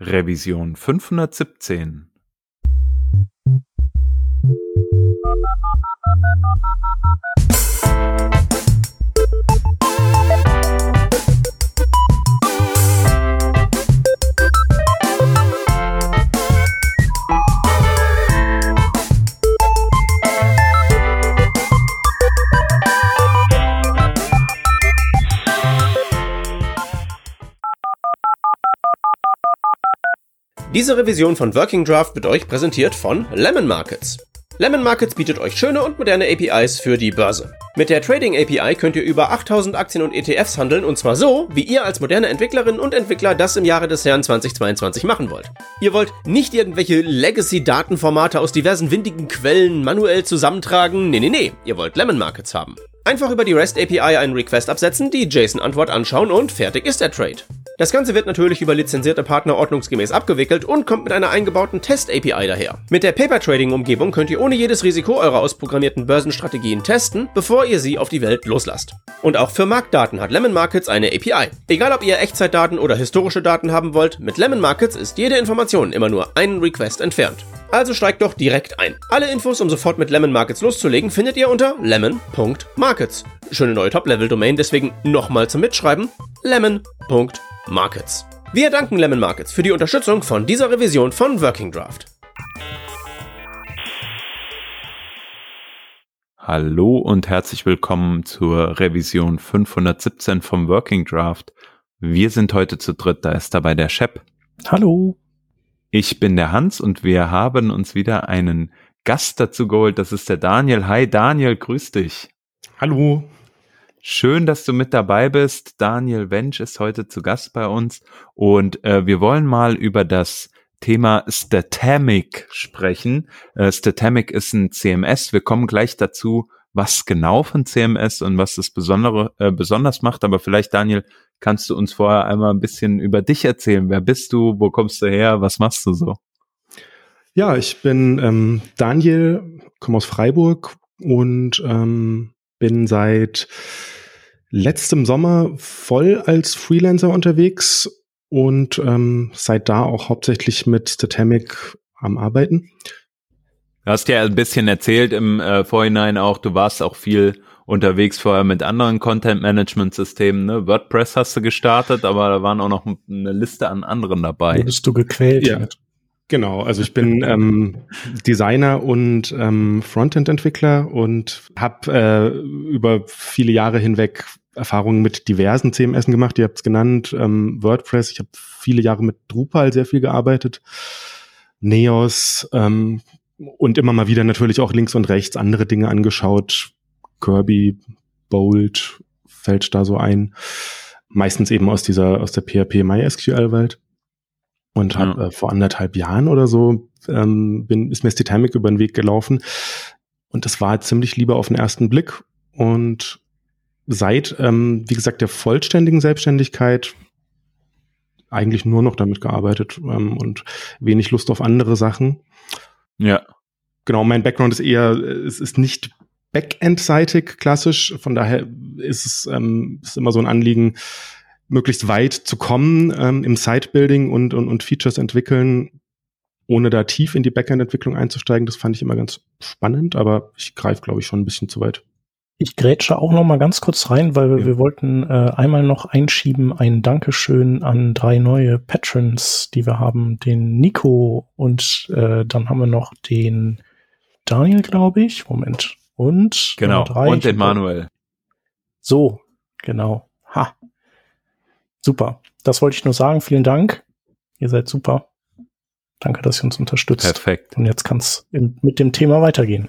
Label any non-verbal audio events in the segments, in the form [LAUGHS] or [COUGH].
Revision 517. Diese Revision von Working Draft wird euch präsentiert von Lemon Markets. Lemon Markets bietet euch schöne und moderne APIs für die Börse. Mit der Trading API könnt ihr über 8000 Aktien und ETFs handeln und zwar so, wie ihr als moderne Entwicklerinnen und Entwickler das im Jahre des Herrn 2022 machen wollt. Ihr wollt nicht irgendwelche Legacy-Datenformate aus diversen windigen Quellen manuell zusammentragen. Nee, nee, nee. Ihr wollt Lemon Markets haben. Einfach über die REST API einen Request absetzen, die JSON-Antwort anschauen und fertig ist der Trade. Das Ganze wird natürlich über lizenzierte Partner ordnungsgemäß abgewickelt und kommt mit einer eingebauten Test-API daher. Mit der Paper-Trading-Umgebung könnt ihr ohne jedes Risiko eure ausprogrammierten Börsenstrategien testen, bevor ihr sie auf die Welt loslasst. Und auch für Marktdaten hat Lemon Markets eine API. Egal ob ihr Echtzeitdaten oder historische Daten haben wollt, mit Lemon Markets ist jede Information immer nur einen Request entfernt. Also steigt doch direkt ein. Alle Infos, um sofort mit Lemon Markets loszulegen, findet ihr unter lemon.markets. Schöne neue Top-Level-Domain, deswegen nochmal zum Mitschreiben: lemon.markets. Wir danken Lemon Markets für die Unterstützung von dieser Revision von Working Draft. Hallo und herzlich willkommen zur Revision 517 vom Working Draft. Wir sind heute zu dritt, da ist dabei der Shep. Hallo. Ich bin der Hans und wir haben uns wieder einen Gast dazu geholt. Das ist der Daniel. Hi Daniel, grüß dich. Hallo. Schön, dass du mit dabei bist. Daniel Wensch ist heute zu Gast bei uns und äh, wir wollen mal über das Thema Statamic sprechen. Äh, Statamic ist ein CMS. Wir kommen gleich dazu, was genau von CMS und was das Besondere, äh, besonders macht. Aber vielleicht, Daniel, kannst du uns vorher einmal ein bisschen über dich erzählen. Wer bist du? Wo kommst du her? Was machst du so? Ja, ich bin ähm, Daniel, komme aus Freiburg und ähm, bin seit letztem Sommer voll als Freelancer unterwegs und ähm, seit da auch hauptsächlich mit Statamic am Arbeiten. Du hast ja ein bisschen erzählt im äh, Vorhinein auch, du warst auch viel unterwegs vorher mit anderen Content-Management-Systemen. Ne? WordPress hast du gestartet, aber da waren auch noch eine Liste an anderen dabei. Wurdest du gequält? Ja. Genau, also ich bin ähm, Designer und ähm, Frontend-Entwickler und habe äh, über viele Jahre hinweg Erfahrungen mit diversen CMS gemacht. Ihr habt es genannt, ähm, WordPress. Ich habe viele Jahre mit Drupal sehr viel gearbeitet. Neos, ähm, und immer mal wieder natürlich auch links und rechts andere Dinge angeschaut. Kirby, Bold fällt da so ein. Meistens eben aus dieser, aus der PHP MySQL-Welt. Und hab, äh, vor anderthalb Jahren oder so ähm, bin, ist mir das Titanic über den Weg gelaufen. Und das war ziemlich lieber auf den ersten Blick. Und seit, ähm, wie gesagt, der vollständigen Selbstständigkeit eigentlich nur noch damit gearbeitet ähm, und wenig Lust auf andere Sachen. Ja. Genau, mein Background ist eher, es ist nicht Backend-seitig klassisch, von daher ist es ähm, ist immer so ein Anliegen, möglichst weit zu kommen ähm, im Site-Building und, und, und Features entwickeln, ohne da tief in die Backend-Entwicklung einzusteigen. Das fand ich immer ganz spannend, aber ich greife, glaube ich, schon ein bisschen zu weit. Ich grätsche auch noch mal ganz kurz rein, weil ja. wir wollten äh, einmal noch einschieben ein Dankeschön an drei neue Patrons, die wir haben, den Nico und äh, dann haben wir noch den Daniel, glaube ich. Moment. Und genau drei, und den Manuel. So, genau. Ha. Super. Das wollte ich nur sagen. Vielen Dank. Ihr seid super. Danke, dass ihr uns unterstützt. Perfekt. Und jetzt kann es mit dem Thema weitergehen.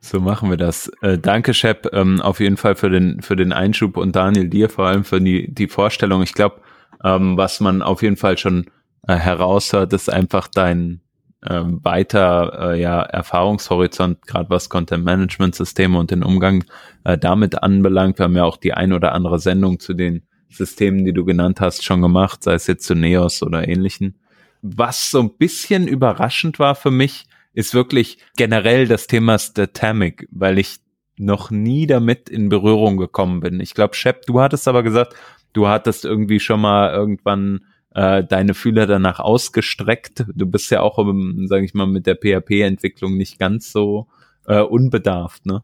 So machen wir das. Äh, danke, Shep, ähm, auf jeden Fall für den, für den Einschub und Daniel, dir vor allem für die, die Vorstellung. Ich glaube, ähm, was man auf jeden Fall schon äh, heraushört, ist einfach dein ähm, weiter äh, ja, Erfahrungshorizont, gerade was Content-Management-Systeme und den Umgang äh, damit anbelangt. Wir haben ja auch die ein oder andere Sendung zu den Systemen, die du genannt hast, schon gemacht, sei es jetzt zu Neos oder ähnlichen. Was so ein bisschen überraschend war für mich, ist wirklich generell das Thema Statamic, weil ich noch nie damit in Berührung gekommen bin. Ich glaube, Shep, du hattest aber gesagt, du hattest irgendwie schon mal irgendwann äh, deine Fühler danach ausgestreckt. Du bist ja auch, sage ich mal, mit der PHP-Entwicklung nicht ganz so äh, unbedarft, ne?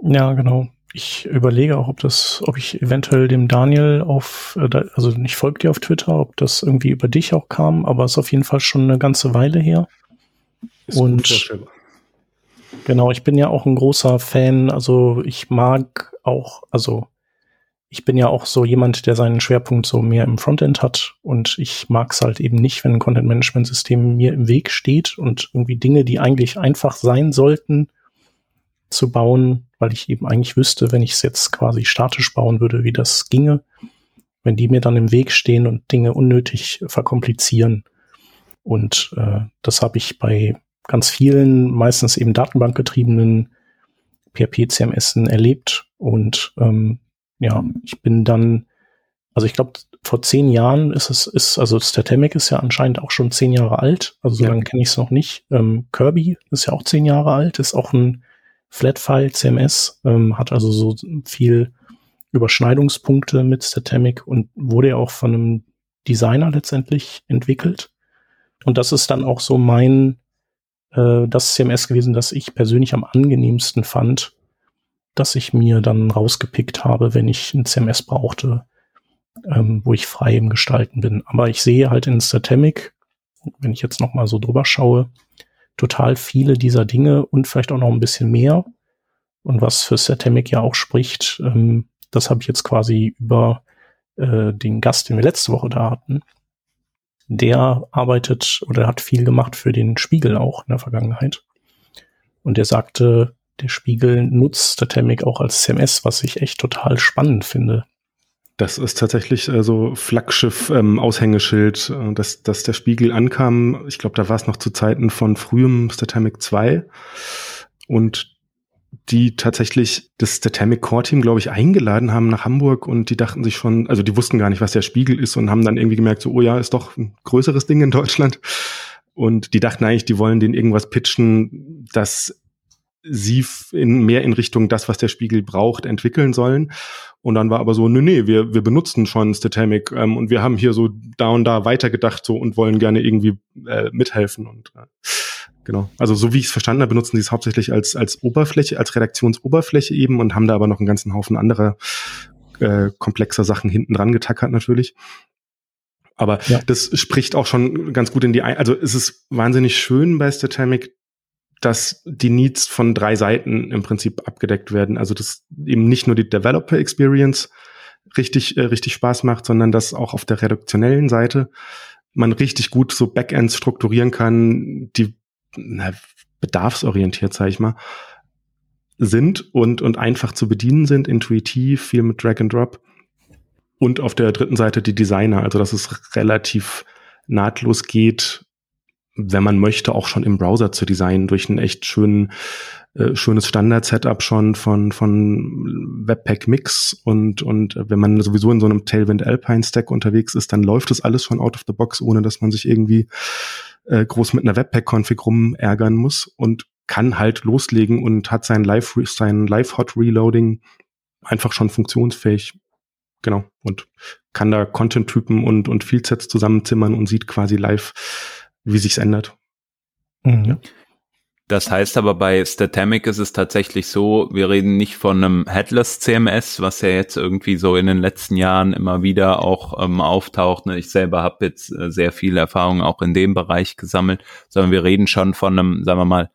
Ja, genau. Ich überlege auch, ob das, ob ich eventuell dem Daniel auf, äh, also ich folge dir auf Twitter, ob das irgendwie über dich auch kam, aber es ist auf jeden Fall schon eine ganze Weile her. Ist und genau, ich bin ja auch ein großer Fan, also ich mag auch, also ich bin ja auch so jemand, der seinen Schwerpunkt so mehr im Frontend hat und ich mag es halt eben nicht, wenn ein Content-Management-System mir im Weg steht und irgendwie Dinge, die eigentlich einfach sein sollten, zu bauen, weil ich eben eigentlich wüsste, wenn ich es jetzt quasi statisch bauen würde, wie das ginge, wenn die mir dann im Weg stehen und Dinge unnötig verkomplizieren. Und äh, das habe ich bei ganz vielen, meistens eben datenbankgetriebenen PHP-CMS erlebt und ähm, ja, ich bin dann, also ich glaube, vor zehn Jahren ist es, ist, also Statemic ist ja anscheinend auch schon zehn Jahre alt, also so ja. lange kenne ich es noch nicht. Ähm, Kirby ist ja auch zehn Jahre alt, ist auch ein Flatfile CMS, ähm, hat also so viel Überschneidungspunkte mit Statemic und wurde ja auch von einem Designer letztendlich entwickelt. Und das ist dann auch so mein, äh, das CMS gewesen, das ich persönlich am angenehmsten fand, das ich mir dann rausgepickt habe, wenn ich ein CMS brauchte, ähm, wo ich frei im Gestalten bin. Aber ich sehe halt in Statemic, wenn ich jetzt noch mal so drüber schaue, total viele dieser Dinge und vielleicht auch noch ein bisschen mehr. Und was für Statemic ja auch spricht, ähm, das habe ich jetzt quasi über äh, den Gast, den wir letzte Woche da hatten. Der arbeitet oder hat viel gemacht für den Spiegel auch in der Vergangenheit. Und der sagte, der Spiegel nutzt Statemic auch als CMS, was ich echt total spannend finde. Das ist tatsächlich äh, so Flaggschiff-Aushängeschild, ähm, äh, dass, dass der Spiegel ankam. Ich glaube, da war es noch zu Zeiten von frühem Statemic 2 und die tatsächlich das Statemic Core Team, glaube ich, eingeladen haben nach Hamburg und die dachten sich schon, also die wussten gar nicht, was der Spiegel ist und haben dann irgendwie gemerkt, so, oh ja, ist doch ein größeres Ding in Deutschland. Und die dachten eigentlich, die wollen den irgendwas pitchen, das sie in mehr in Richtung das, was der Spiegel braucht, entwickeln sollen. Und dann war aber so, nee, nee, wir, wir benutzen schon Statamic ähm, und wir haben hier so da und da weitergedacht so und wollen gerne irgendwie äh, mithelfen. Und äh, genau, also so wie ich es verstanden habe, benutzen sie es hauptsächlich als, als Oberfläche, als Redaktionsoberfläche eben und haben da aber noch einen ganzen Haufen anderer äh, komplexer Sachen hinten dran getackert natürlich. Aber ja. das spricht auch schon ganz gut in die, Ein also es ist wahnsinnig schön bei Statamic, dass die Needs von drei Seiten im Prinzip abgedeckt werden. Also dass eben nicht nur die Developer Experience richtig, äh, richtig Spaß macht, sondern dass auch auf der reduktionellen Seite man richtig gut so Backends strukturieren kann, die na, bedarfsorientiert, sage ich mal, sind und, und einfach zu bedienen sind, intuitiv, viel mit Drag and Drop. Und auf der dritten Seite die Designer, also dass es relativ nahtlos geht, wenn man möchte, auch schon im Browser zu designen, durch ein echt schönen, äh, schönes Standard-Setup schon von, von Webpack Mix und, und wenn man sowieso in so einem Tailwind Alpine Stack unterwegs ist, dann läuft das alles schon out of the box, ohne dass man sich irgendwie äh, groß mit einer Webpack-Config rumärgern muss und kann halt loslegen und hat sein Live, sein Live-Hot-Reloading einfach schon funktionsfähig. Genau. Und kann da Content-Typen und, und Fieldsets zusammenzimmern und sieht quasi live, wie sich's ändert. Mhm. Das heißt aber bei Statamic ist es tatsächlich so, wir reden nicht von einem Headless CMS, was ja jetzt irgendwie so in den letzten Jahren immer wieder auch ähm, auftaucht. Ne? Ich selber habe jetzt äh, sehr viel Erfahrung auch in dem Bereich gesammelt, sondern wir reden schon von einem, sagen wir mal,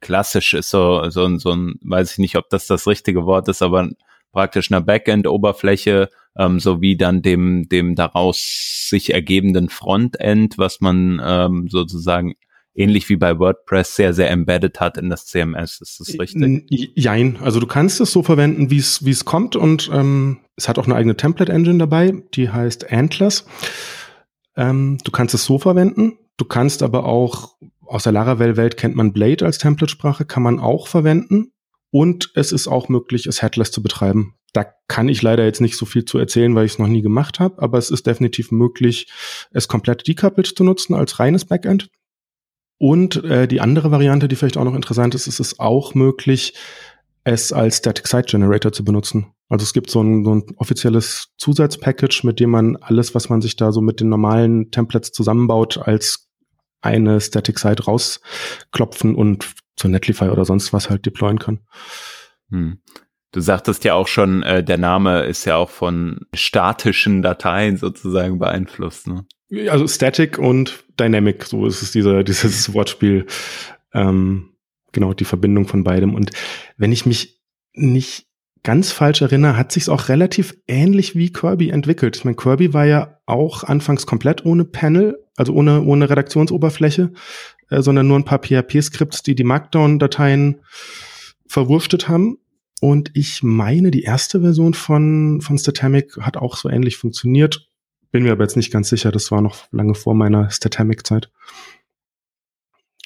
klassisch ist so, so, so ein, weiß ich nicht, ob das das richtige Wort ist, aber praktisch einer Backend-Oberfläche ähm, sowie dann dem, dem daraus sich ergebenden Frontend, was man ähm, sozusagen ähnlich wie bei WordPress sehr, sehr embedded hat in das CMS. Ist das richtig? Jein. Also du kannst es so verwenden, wie es wie es kommt und ähm, es hat auch eine eigene Template-Engine dabei, die heißt Antlers. Ähm, du kannst es so verwenden. Du kannst aber auch, aus der Laravel-Welt kennt man Blade als Template-Sprache, kann man auch verwenden. Und es ist auch möglich, es headless zu betreiben. Da kann ich leider jetzt nicht so viel zu erzählen, weil ich es noch nie gemacht habe, aber es ist definitiv möglich, es komplett decoupled zu nutzen als reines Backend. Und äh, die andere Variante, die vielleicht auch noch interessant ist, ist es auch möglich, es als Static Site Generator zu benutzen. Also es gibt so ein, so ein offizielles Zusatzpackage, mit dem man alles, was man sich da so mit den normalen Templates zusammenbaut, als eine Static Site rausklopfen und zu Netlify oder sonst was halt deployen kann. Hm. Du sagtest ja auch schon, äh, der Name ist ja auch von statischen Dateien sozusagen beeinflusst. Ne? Also Static und Dynamic, so ist es dieser, [LAUGHS] dieses Wortspiel. Ähm, genau, die Verbindung von beidem. Und wenn ich mich nicht ganz falsch erinnere, hat sich auch relativ ähnlich wie Kirby entwickelt. Ich meine, Kirby war ja auch anfangs komplett ohne Panel, also ohne, ohne Redaktionsoberfläche, äh, sondern nur ein paar PHP-Skripts, die die Markdown-Dateien verwurstet haben. Und ich meine, die erste Version von, von Statamic hat auch so ähnlich funktioniert. Bin mir aber jetzt nicht ganz sicher, das war noch lange vor meiner Statamic-Zeit.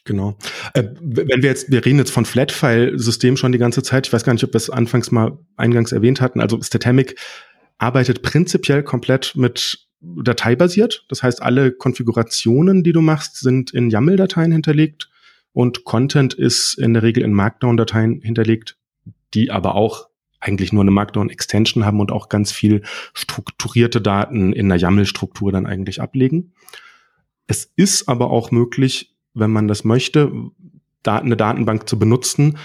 Genau. Äh, wenn wir jetzt, wir reden jetzt von Flatfile-System schon die ganze Zeit. Ich weiß gar nicht, ob wir es anfangs mal eingangs erwähnt hatten. Also Statamic arbeitet prinzipiell komplett mit dateibasiert. Das heißt, alle Konfigurationen, die du machst, sind in YAML-Dateien hinterlegt und Content ist in der Regel in Markdown-Dateien hinterlegt, die aber auch eigentlich nur eine Markdown-Extension haben und auch ganz viel strukturierte Daten in einer YAML-Struktur dann eigentlich ablegen. Es ist aber auch möglich, wenn man das möchte, eine Datenbank zu benutzen,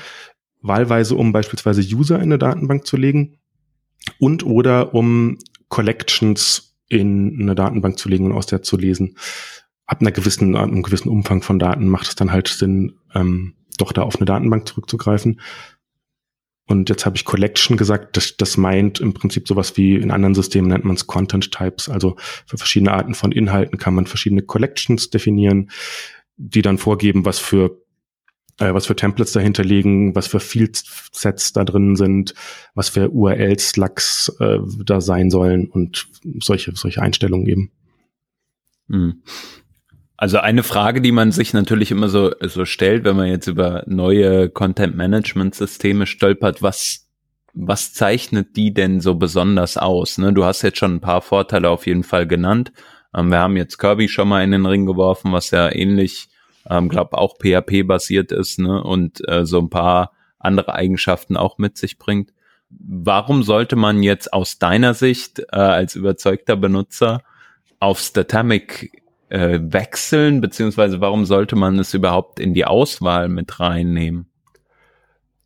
wahlweise um beispielsweise User in eine Datenbank zu legen und oder um Collections in eine Datenbank zu legen und aus der zu lesen. Ab einer gewissen, einem gewissen Umfang von Daten macht es dann halt Sinn, ähm, doch da auf eine Datenbank zurückzugreifen. Und jetzt habe ich Collection gesagt, das, das meint im Prinzip sowas wie in anderen Systemen nennt man es Content Types. Also für verschiedene Arten von Inhalten kann man verschiedene Collections definieren die dann vorgeben, was für äh, was für Templates dahinter liegen, was für Field-Sets da drin sind, was für URLs, Slugs äh, da sein sollen und solche, solche Einstellungen eben. Hm. Also eine Frage, die man sich natürlich immer so, so stellt, wenn man jetzt über neue Content-Management-Systeme stolpert, was, was zeichnet die denn so besonders aus? Ne? Du hast jetzt schon ein paar Vorteile auf jeden Fall genannt. Ähm, wir haben jetzt Kirby schon mal in den Ring geworfen, was ja ähnlich, ähm, glaube auch PHP-basiert ist ne? und äh, so ein paar andere Eigenschaften auch mit sich bringt. Warum sollte man jetzt aus deiner Sicht äh, als überzeugter Benutzer auf Statamic äh, wechseln, beziehungsweise warum sollte man es überhaupt in die Auswahl mit reinnehmen?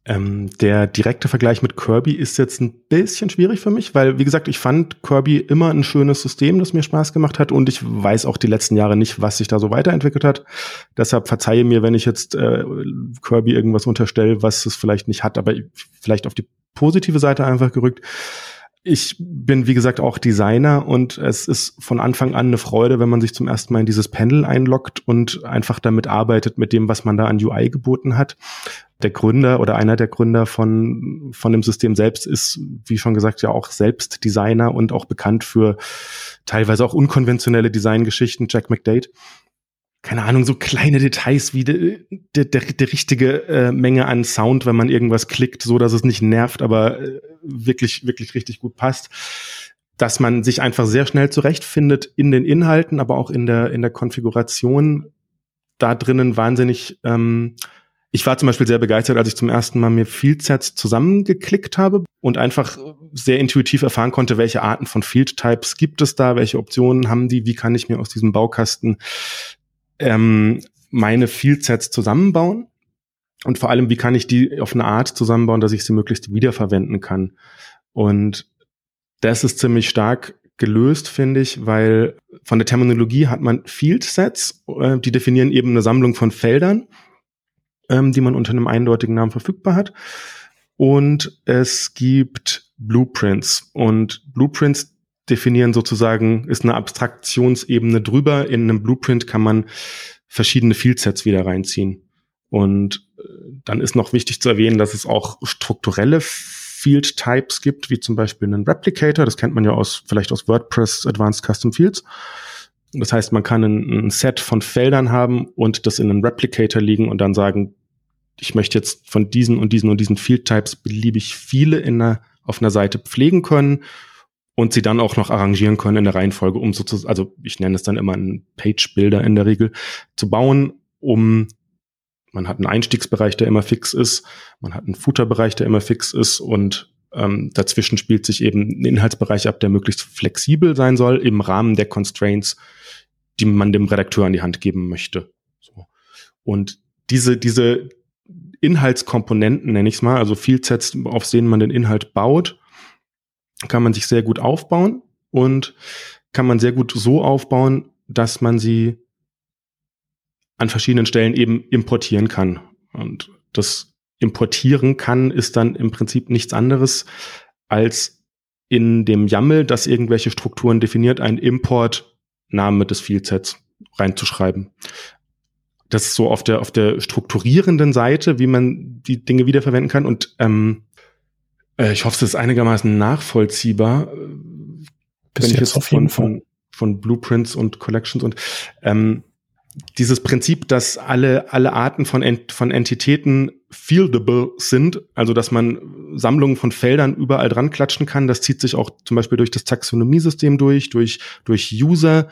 Ähm, der direkte Vergleich mit Kirby ist jetzt ein bisschen schwierig für mich, weil, wie gesagt, ich fand Kirby immer ein schönes System, das mir Spaß gemacht hat und ich weiß auch die letzten Jahre nicht, was sich da so weiterentwickelt hat. Deshalb verzeihe mir, wenn ich jetzt äh, Kirby irgendwas unterstelle, was es vielleicht nicht hat, aber vielleicht auf die positive Seite einfach gerückt. Ich bin, wie gesagt, auch Designer und es ist von Anfang an eine Freude, wenn man sich zum ersten Mal in dieses Panel einloggt und einfach damit arbeitet, mit dem, was man da an UI geboten hat. Der Gründer oder einer der Gründer von, von dem System selbst ist, wie schon gesagt, ja auch selbst Designer und auch bekannt für teilweise auch unkonventionelle Designgeschichten, Jack McDade keine Ahnung, so kleine Details wie die, die, die, die richtige äh, Menge an Sound, wenn man irgendwas klickt, so dass es nicht nervt, aber äh, wirklich, wirklich richtig gut passt. Dass man sich einfach sehr schnell zurechtfindet in den Inhalten, aber auch in der, in der Konfiguration da drinnen wahnsinnig. Ähm, ich war zum Beispiel sehr begeistert, als ich zum ersten Mal mir Field-Sets zusammengeklickt habe und einfach sehr intuitiv erfahren konnte, welche Arten von Field-Types gibt es da, welche Optionen haben die, wie kann ich mir aus diesem Baukasten ähm, meine Fieldsets zusammenbauen und vor allem, wie kann ich die auf eine Art zusammenbauen, dass ich sie möglichst wiederverwenden kann. Und das ist ziemlich stark gelöst, finde ich, weil von der Terminologie hat man Fieldsets, äh, die definieren eben eine Sammlung von Feldern, ähm, die man unter einem eindeutigen Namen verfügbar hat. Und es gibt Blueprints. Und Blueprints definieren sozusagen, ist eine Abstraktionsebene drüber. In einem Blueprint kann man verschiedene Fieldsets wieder reinziehen. Und äh, dann ist noch wichtig zu erwähnen, dass es auch strukturelle Field Types gibt, wie zum Beispiel einen Replicator. Das kennt man ja aus, vielleicht aus WordPress Advanced Custom Fields. Das heißt, man kann ein, ein Set von Feldern haben und das in einen Replicator liegen und dann sagen, ich möchte jetzt von diesen und diesen und diesen Field Types beliebig viele in einer, auf einer Seite pflegen können und sie dann auch noch arrangieren können in der Reihenfolge, um sozusagen, also ich nenne es dann immer einen Page-Builder in der Regel, zu bauen, um man hat einen Einstiegsbereich, der immer fix ist, man hat einen Footerbereich, der immer fix ist und ähm, dazwischen spielt sich eben ein Inhaltsbereich ab, der möglichst flexibel sein soll im Rahmen der Constraints, die man dem Redakteur an die Hand geben möchte. So. Und diese, diese Inhaltskomponenten, nenne ich es mal, also Fieldsets, auf denen man den Inhalt baut, kann man sich sehr gut aufbauen und kann man sehr gut so aufbauen, dass man sie an verschiedenen Stellen eben importieren kann. Und das Importieren kann ist dann im Prinzip nichts anderes als in dem YAML, das irgendwelche Strukturen definiert, einen Import-Name des Fieldsets reinzuschreiben. Das ist so auf der, auf der strukturierenden Seite, wie man die Dinge wiederverwenden kann. Und ähm, äh, ich hoffe, es ist einigermaßen nachvollziehbar. Bis wenn ich jetzt auf jeden von, Fall. von Blueprints und Collections und ähm, dieses Prinzip, dass alle, alle Arten von, Ent, von Entitäten fieldable sind, also dass man Sammlungen von Feldern überall dran klatschen kann, das zieht sich auch zum Beispiel durch das Taxonomiesystem durch, durch, durch User,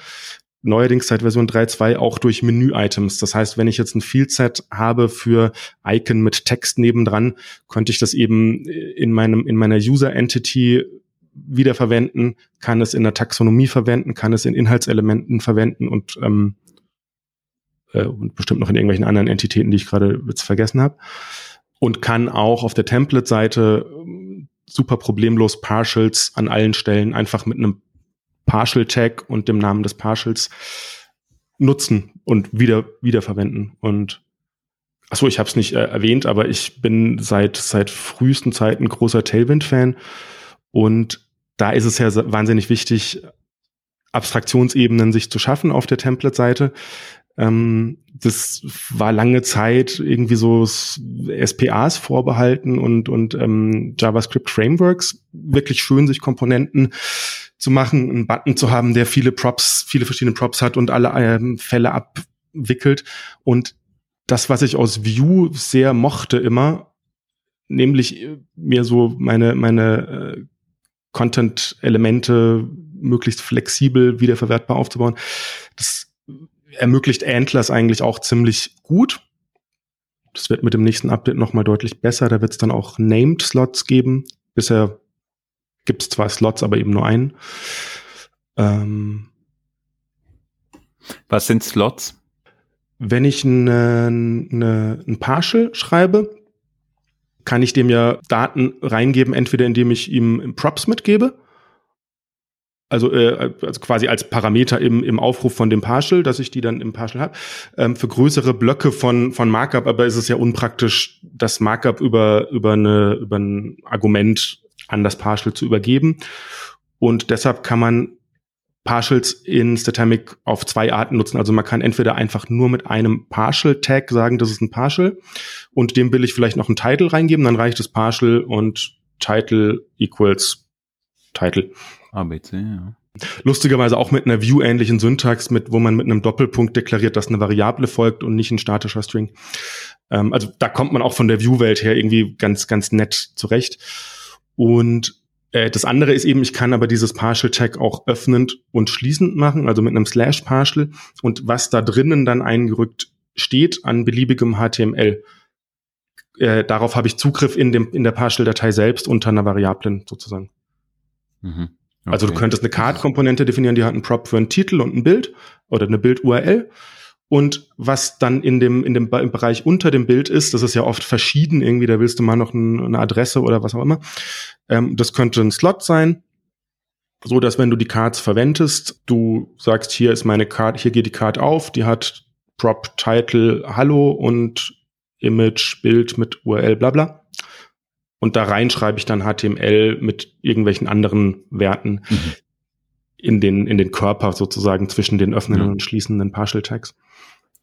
neuerdings seit Version 3.2 auch durch Menü-Items. Das heißt, wenn ich jetzt ein Fieldset habe für Icon mit Text nebendran, könnte ich das eben in meinem, in meiner User-Entity wiederverwenden, kann es in der Taxonomie verwenden, kann es in Inhaltselementen verwenden und ähm, äh, und bestimmt noch in irgendwelchen anderen Entitäten, die ich gerade jetzt vergessen habe. Und kann auch auf der Template-Seite ähm, super problemlos Partials an allen Stellen einfach mit einem Partial-Tag und dem Namen des Partials nutzen und wieder wiederverwenden. Und achso, ich habe es nicht äh, erwähnt, aber ich bin seit seit frühesten Zeiten großer Tailwind-Fan und da ist es ja wahnsinnig wichtig, Abstraktionsebenen sich zu schaffen auf der Template-Seite. Ähm, das war lange Zeit irgendwie so SPAs vorbehalten und, und ähm, JavaScript Frameworks. Wirklich schön, sich Komponenten zu machen, einen Button zu haben, der viele Props, viele verschiedene Props hat und alle ähm, Fälle abwickelt. Und das, was ich aus Vue sehr mochte immer, nämlich äh, mir so meine, meine äh, Content-Elemente möglichst flexibel wiederverwertbar aufzubauen. Das ermöglicht Antlers eigentlich auch ziemlich gut. Das wird mit dem nächsten Update nochmal deutlich besser. Da wird es dann auch Named Slots geben. Bisher gibt es zwei Slots, aber eben nur einen. Ähm, Was sind Slots? Wenn ich eine, eine, ein Partial schreibe, kann ich dem ja Daten reingeben, entweder indem ich ihm Props mitgebe also, äh, also quasi als Parameter im, im Aufruf von dem Partial, dass ich die dann im Partial habe. Ähm, für größere Blöcke von, von Markup, aber ist es ja unpraktisch, das Markup über, über, eine, über ein Argument an das Partial zu übergeben. Und deshalb kann man Partials in Statamic auf zwei Arten nutzen. Also man kann entweder einfach nur mit einem Partial-Tag sagen, das ist ein Partial und dem will ich vielleicht noch ein Title reingeben, dann reicht das Partial und Title equals Title. ABC, ja. Lustigerweise auch mit einer View-ähnlichen Syntax, mit, wo man mit einem Doppelpunkt deklariert, dass eine Variable folgt und nicht ein statischer String. Ähm, also da kommt man auch von der View-Welt her irgendwie ganz, ganz nett zurecht. Und äh, das andere ist eben, ich kann aber dieses Partial Tag auch öffnend und schließend machen, also mit einem Slash Partial. Und was da drinnen dann eingerückt steht an beliebigem HTML, äh, darauf habe ich Zugriff in dem in der Partial-Datei selbst unter einer Variablen sozusagen. Mhm. Okay. Also du könntest eine Card-Komponente definieren, die hat einen Prop für einen Titel und ein Bild oder eine Bild-URL. Und was dann in dem, in dem im Bereich unter dem Bild ist, das ist ja oft verschieden irgendwie, da willst du mal noch ein, eine Adresse oder was auch immer. Ähm, das könnte ein Slot sein, so dass wenn du die Cards verwendest, du sagst, hier ist meine Card, hier geht die Card auf, die hat Prop, Title, Hallo und Image, Bild mit URL, bla bla. Und da rein schreibe ich dann HTML mit irgendwelchen anderen Werten mhm. in den, in den Körper sozusagen zwischen den öffnenden mhm. und schließenden Partial Tags.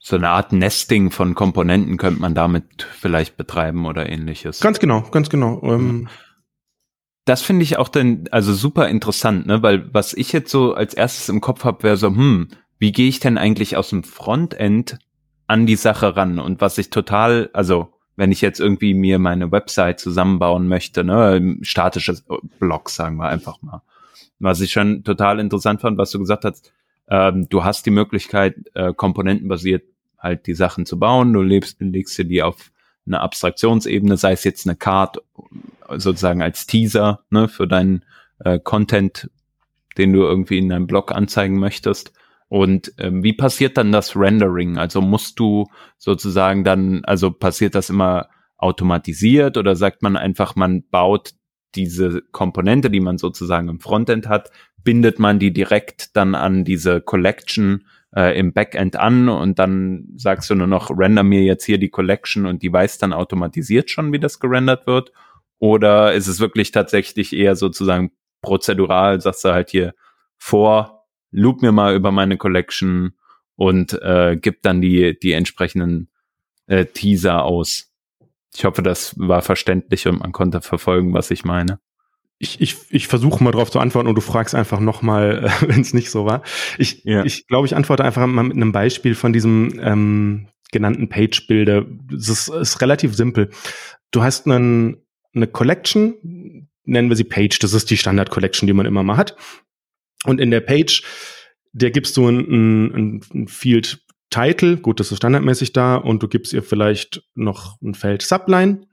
So eine Art Nesting von Komponenten könnte man damit vielleicht betreiben oder ähnliches. Ganz genau, ganz genau. Ähm, das finde ich auch dann also super interessant, ne? Weil was ich jetzt so als erstes im Kopf habe, wäre so, hm, wie gehe ich denn eigentlich aus dem Frontend an die Sache ran? Und was ich total, also wenn ich jetzt irgendwie mir meine Website zusammenbauen möchte, ne, statisches Blog, sagen wir einfach mal. Was ich schon total interessant fand, was du gesagt hast, ähm, du hast die Möglichkeit, äh, komponentenbasiert halt die Sachen zu bauen. Du lebst, legst dir die auf eine Abstraktionsebene, sei es jetzt eine Card sozusagen als Teaser ne, für deinen äh, Content, den du irgendwie in deinem Blog anzeigen möchtest. Und ähm, wie passiert dann das Rendering? Also musst du sozusagen dann, also passiert das immer automatisiert oder sagt man einfach, man baut diese Komponente, die man sozusagen im Frontend hat, bindet man die direkt dann an diese Collection äh, im Backend an und dann sagst du nur noch, render mir jetzt hier die Collection und die weiß dann automatisiert schon, wie das gerendert wird? Oder ist es wirklich tatsächlich eher sozusagen prozedural, sagst du halt hier vor, loop mir mal über meine Collection und äh, gib dann die, die entsprechenden äh, Teaser aus. Ich hoffe, das war verständlich und man konnte verfolgen, was ich meine. Ich, ich, ich versuche mal drauf zu antworten und du fragst einfach nochmal, äh, [LAUGHS] wenn es nicht so war. Ich, ja. ich glaube, ich antworte einfach mal mit einem Beispiel von diesem ähm, genannten Page-Bilder. Das ist, ist relativ simpel. Du hast einen, eine Collection, nennen wir sie Page, das ist die Standard-Collection, die man immer mal hat. Und in der Page, der gibst du ein, ein, ein Field Title, gut, das ist standardmäßig da, und du gibst ihr vielleicht noch ein Feld Subline.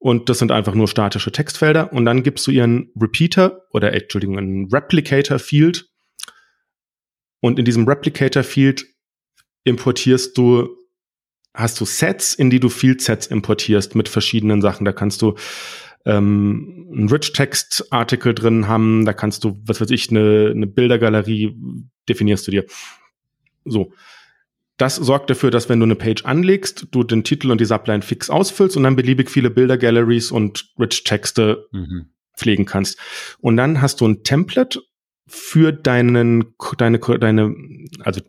Und das sind einfach nur statische Textfelder. Und dann gibst du ihr einen Repeater oder, Entschuldigung, einen Replicator Field. Und in diesem Replicator Field importierst du, hast du Sets, in die du Field Sets importierst mit verschiedenen Sachen. Da kannst du ähm, einen Rich-Text-Artikel drin haben, da kannst du, was weiß ich, eine, eine Bildergalerie definierst du dir. So. Das sorgt dafür, dass wenn du eine Page anlegst, du den Titel und die Subline fix ausfüllst und dann beliebig viele Bilder-Galleries und Rich-Texte mhm. pflegen kannst. Und dann hast du ein Template für deinen, deine, deine, also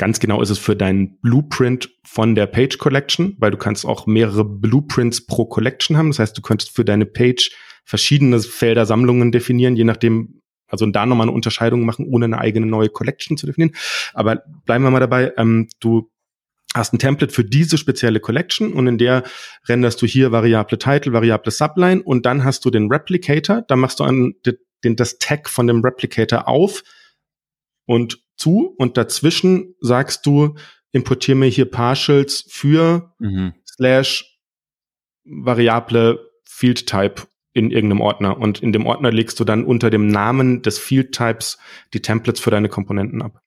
Ganz genau ist es für deinen Blueprint von der Page Collection, weil du kannst auch mehrere Blueprints pro Collection haben. Das heißt, du könntest für deine Page verschiedene Felder Sammlungen definieren, je nachdem, also da nochmal eine Unterscheidung machen, ohne eine eigene neue Collection zu definieren. Aber bleiben wir mal dabei, ähm, du hast ein Template für diese spezielle Collection und in der renderst du hier Variable Title, Variable Subline und dann hast du den Replicator, da machst du an den, das Tag von dem Replicator auf und zu und dazwischen sagst du, importiere mir hier Partials für mhm. slash Variable Field Type in irgendeinem Ordner und in dem Ordner legst du dann unter dem Namen des Field Types die Templates für deine Komponenten ab.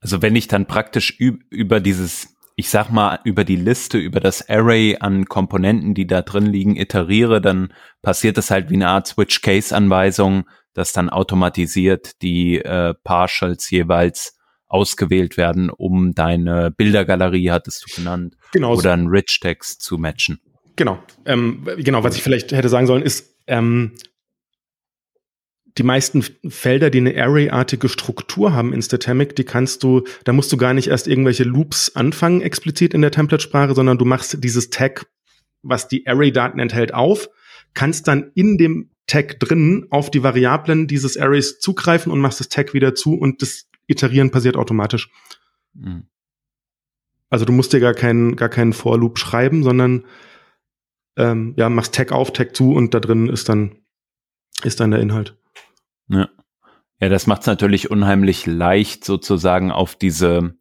Also wenn ich dann praktisch über dieses, ich sag mal, über die Liste, über das Array an Komponenten, die da drin liegen, iteriere, dann passiert das halt wie eine Art Switch-Case-Anweisung, dass dann automatisiert die äh, Partials jeweils ausgewählt werden, um deine Bildergalerie, hattest du genannt, genau oder einen Rich Text zu matchen. Genau. Ähm, genau, was ich vielleicht hätte sagen sollen, ist, ähm, die meisten Felder, die eine Array-artige Struktur haben in Statamic, die kannst du, da musst du gar nicht erst irgendwelche Loops anfangen, explizit in der Template-Sprache, sondern du machst dieses Tag, was die Array-Daten enthält, auf, kannst dann in dem Tag drin auf die Variablen dieses Arrays zugreifen und machst das Tag wieder zu und das Iterieren passiert automatisch. Mhm. Also du musst dir gar keinen, gar keinen For-Loop schreiben, sondern ähm, ja, machst Tag auf, Tag zu und da drin ist dann, ist dann der Inhalt. Ja. Ja, das macht es natürlich unheimlich leicht, sozusagen auf diese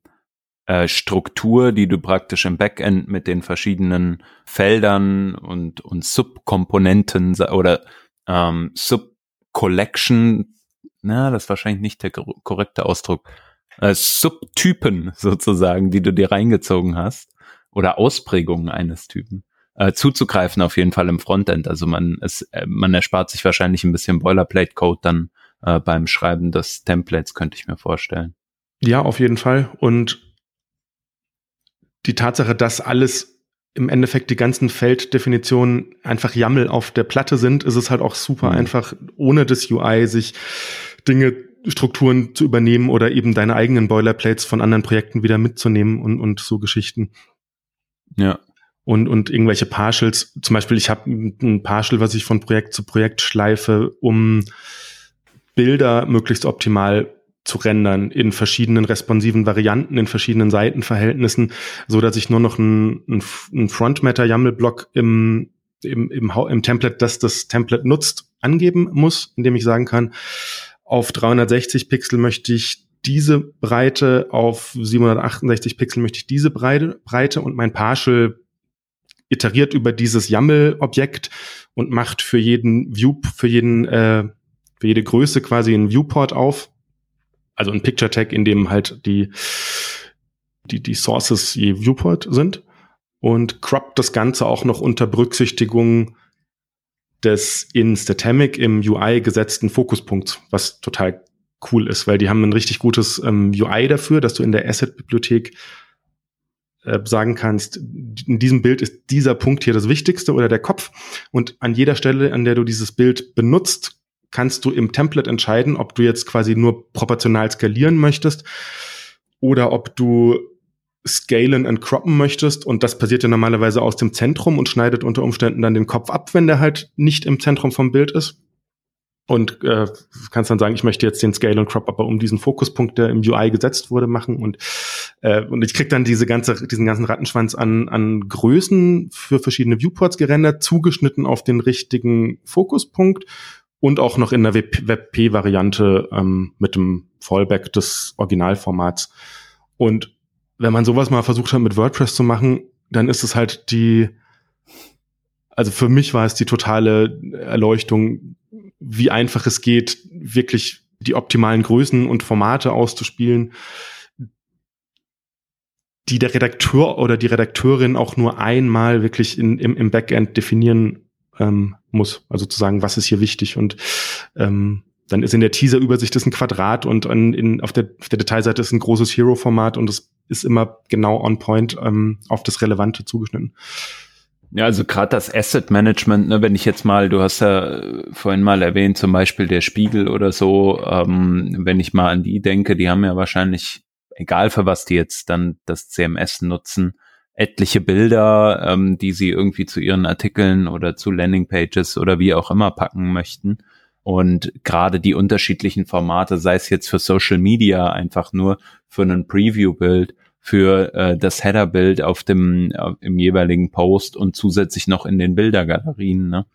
äh, Struktur, die du praktisch im Backend mit den verschiedenen Feldern und, und Subkomponenten oder ähm, Subcollection, na, das ist wahrscheinlich nicht der korrekte Ausdruck, äh, Subtypen sozusagen, die du dir reingezogen hast oder Ausprägungen eines Typen äh, zuzugreifen auf jeden Fall im Frontend. Also man es, äh, man erspart sich wahrscheinlich ein bisschen Boilerplate-Code dann äh, beim Schreiben des Templates, könnte ich mir vorstellen. Ja, auf jeden Fall. Und die Tatsache, dass alles im Endeffekt die ganzen Felddefinitionen einfach YAML auf der Platte sind, ist es halt auch super mhm. einfach, ohne das UI sich Dinge, Strukturen zu übernehmen oder eben deine eigenen Boilerplates von anderen Projekten wieder mitzunehmen und, und so Geschichten. Ja. Und, und irgendwelche Partials, zum Beispiel, ich habe ein Partial, was ich von Projekt zu Projekt schleife, um Bilder möglichst optimal zu rendern in verschiedenen responsiven Varianten, in verschiedenen Seitenverhältnissen, so dass ich nur noch ein, ein, ein Frontmatter YAML-Block im, im, im, im Template, das das Template nutzt, angeben muss, indem ich sagen kann, auf 360 Pixel möchte ich diese Breite, auf 768 Pixel möchte ich diese Breite, Breite und mein Partial iteriert über dieses YAML-Objekt und macht für jeden View, für jeden, äh, für jede Größe quasi einen Viewport auf. Also ein Picture Tag, in dem halt die, die, die Sources je Viewport sind und croppt das Ganze auch noch unter Berücksichtigung des in Statamic im UI gesetzten Fokuspunkts, was total cool ist, weil die haben ein richtig gutes ähm, UI dafür, dass du in der Asset-Bibliothek äh, sagen kannst, in diesem Bild ist dieser Punkt hier das Wichtigste oder der Kopf. Und an jeder Stelle, an der du dieses Bild benutzt, kannst du im Template entscheiden, ob du jetzt quasi nur proportional skalieren möchtest oder ob du scalen und croppen möchtest. Und das passiert ja normalerweise aus dem Zentrum und schneidet unter Umständen dann den Kopf ab, wenn der halt nicht im Zentrum vom Bild ist und äh, kannst dann sagen, ich möchte jetzt den Scale und Crop aber um diesen Fokuspunkt, der im UI gesetzt wurde, machen und äh, und ich krieg dann diese ganze diesen ganzen Rattenschwanz an an Größen für verschiedene Viewports gerendert, zugeschnitten auf den richtigen Fokuspunkt und auch noch in der WebP-Variante ähm, mit dem Fallback des Originalformats. Und wenn man sowas mal versucht hat mit WordPress zu machen, dann ist es halt die also für mich war es die totale Erleuchtung, wie einfach es geht, wirklich die optimalen Größen und Formate auszuspielen, die der Redakteur oder die Redakteurin auch nur einmal wirklich in, im, im Backend definieren ähm, muss. Also zu sagen, was ist hier wichtig und ähm, dann ist in der Teaser-Übersicht ein Quadrat und in, in, auf, der, auf der Detailseite ist ein großes Hero-Format und es ist immer genau on point ähm, auf das Relevante zugeschnitten. Ja, also gerade das Asset Management, ne, wenn ich jetzt mal, du hast ja vorhin mal erwähnt, zum Beispiel der Spiegel oder so, ähm, wenn ich mal an die denke, die haben ja wahrscheinlich, egal für was die jetzt dann das CMS nutzen, etliche Bilder, ähm, die sie irgendwie zu ihren Artikeln oder zu Landingpages oder wie auch immer packen möchten. Und gerade die unterschiedlichen Formate, sei es jetzt für Social Media einfach nur für einen Preview-Bild für äh, das Header-Bild auf dem äh, im jeweiligen Post und zusätzlich noch in den Bildergalerien. Ne?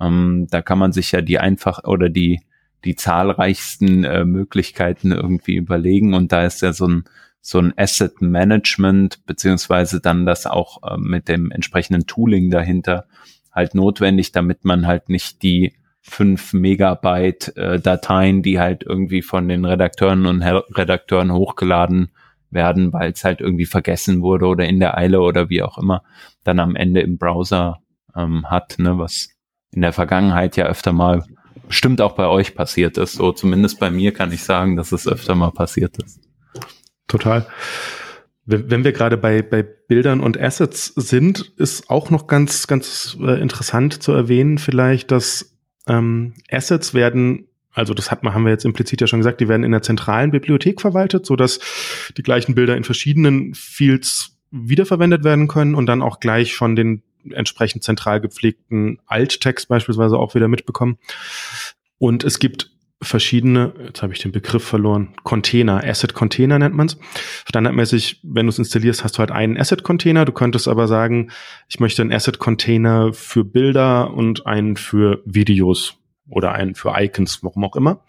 Ähm, da kann man sich ja die einfach oder die die zahlreichsten äh, Möglichkeiten irgendwie überlegen und da ist ja so ein so ein Asset Management beziehungsweise dann das auch äh, mit dem entsprechenden Tooling dahinter halt notwendig, damit man halt nicht die fünf Megabyte äh, Dateien, die halt irgendwie von den Redakteuren und Redakteuren hochgeladen werden, weil es halt irgendwie vergessen wurde oder in der Eile oder wie auch immer, dann am Ende im Browser ähm, hat, ne, was in der Vergangenheit ja öfter mal bestimmt auch bei euch passiert ist. So zumindest bei mir kann ich sagen, dass es öfter mal passiert ist. Total. Wenn wir gerade bei, bei Bildern und Assets sind, ist auch noch ganz, ganz äh, interessant zu erwähnen vielleicht, dass ähm, Assets werden also das hat man, haben wir jetzt implizit ja schon gesagt, die werden in der zentralen Bibliothek verwaltet, so dass die gleichen Bilder in verschiedenen Fields wiederverwendet werden können und dann auch gleich von den entsprechend zentral gepflegten Alttext beispielsweise auch wieder mitbekommen. Und es gibt verschiedene, jetzt habe ich den Begriff verloren, Container, Asset Container nennt man es. Standardmäßig, wenn du es installierst, hast du halt einen Asset Container. Du könntest aber sagen, ich möchte einen Asset Container für Bilder und einen für Videos oder einen für Icons, warum auch immer.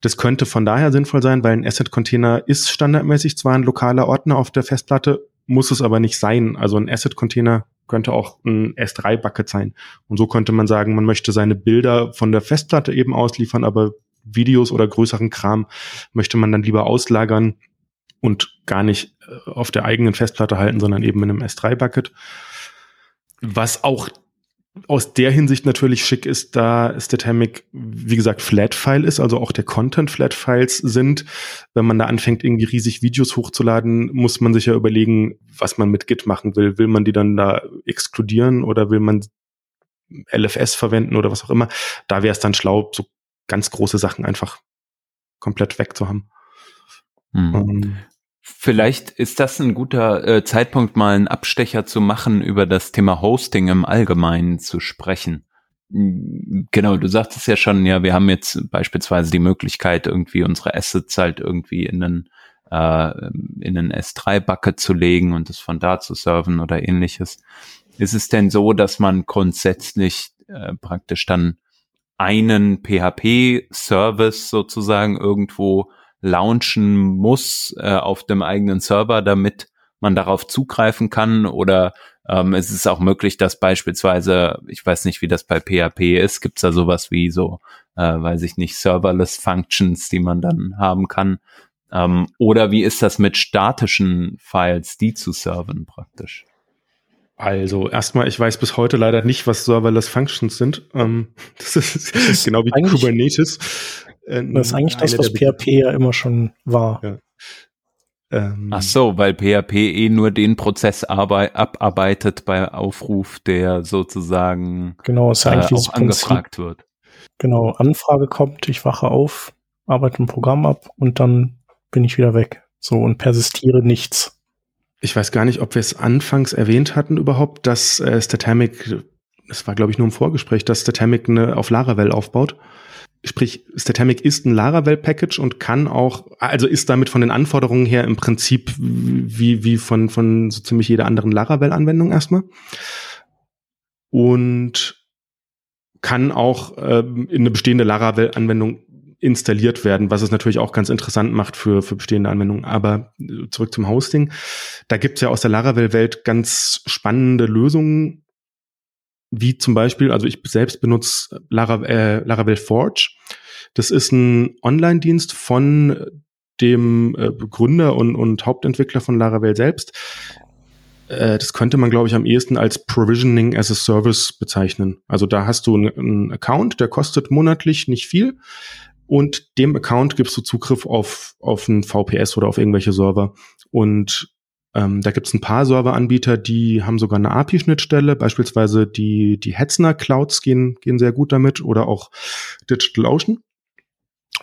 Das könnte von daher sinnvoll sein, weil ein Asset-Container ist standardmäßig zwar ein lokaler Ordner auf der Festplatte, muss es aber nicht sein. Also ein Asset-Container könnte auch ein S3-Bucket sein. Und so könnte man sagen, man möchte seine Bilder von der Festplatte eben ausliefern, aber Videos oder größeren Kram möchte man dann lieber auslagern und gar nicht äh, auf der eigenen Festplatte halten, sondern eben in einem S3-Bucket. Was auch aus der Hinsicht natürlich schick ist, da Statamic, wie gesagt, Flat-File ist, also auch der Content Flat-Files sind. Wenn man da anfängt, irgendwie riesig Videos hochzuladen, muss man sich ja überlegen, was man mit Git machen will. Will man die dann da exkludieren oder will man LFS verwenden oder was auch immer? Da wäre es dann schlau, so ganz große Sachen einfach komplett wegzuhaben. Hm. Um, ähm, Vielleicht ist das ein guter äh, Zeitpunkt, mal einen Abstecher zu machen, über das Thema Hosting im Allgemeinen zu sprechen. Hm, genau, du sagtest ja schon, ja, wir haben jetzt beispielsweise die Möglichkeit, irgendwie unsere Assets halt irgendwie in einen, äh, in einen S3-Bucket zu legen und es von da zu serven oder ähnliches. Ist es denn so, dass man grundsätzlich äh, praktisch dann einen PHP-Service sozusagen irgendwo launchen muss äh, auf dem eigenen Server, damit man darauf zugreifen kann oder ähm, es ist auch möglich, dass beispielsweise, ich weiß nicht, wie das bei PHP ist, gibt es da sowas wie so, äh, weiß ich nicht, Serverless Functions, die man dann haben kann. Ähm, oder wie ist das mit statischen Files, die zu serven praktisch? Also erstmal, ich weiß bis heute leider nicht, was Serverless Functions sind. Ähm, [LAUGHS] das, ist, das ist genau wie Kubernetes. Äh, das ist eigentlich das, was PHP ja immer schon war. Ja. Ähm, Ach so, weil PHP eh nur den Prozess abarbeitet bei Aufruf, der sozusagen genau, ist ja eigentlich äh, auch angefragt wird. Genau, Anfrage kommt, ich wache auf, arbeite ein Programm ab und dann bin ich wieder weg. So und persistiere nichts. Ich weiß gar nicht, ob wir es anfangs erwähnt hatten überhaupt, dass äh, Statamic, das war glaube ich nur im Vorgespräch, dass Statamic eine auf Laravel aufbaut. Sprich, Statamic ist ein Laravel-Package und kann auch, also ist damit von den Anforderungen her im Prinzip wie, wie von, von so ziemlich jeder anderen Laravel-Anwendung erstmal. Und kann auch ähm, in eine bestehende Laravel-Anwendung installiert werden, was es natürlich auch ganz interessant macht für, für bestehende Anwendungen. Aber zurück zum Hosting. Da gibt es ja aus der Laravel-Welt ganz spannende Lösungen, wie zum Beispiel, also ich selbst benutze Laravel, äh, Laravel Forge. Das ist ein Online-Dienst von dem äh, Gründer und, und Hauptentwickler von Laravel selbst. Äh, das könnte man, glaube ich, am ehesten als Provisioning as a Service bezeichnen. Also da hast du einen Account, der kostet monatlich nicht viel. Und dem Account gibst du Zugriff auf, auf ein VPS oder auf irgendwelche Server. Und ähm, da gibt es ein paar Serveranbieter, die haben sogar eine API-Schnittstelle, beispielsweise die, die Hetzner Clouds gehen, gehen sehr gut damit oder auch DigitalOcean.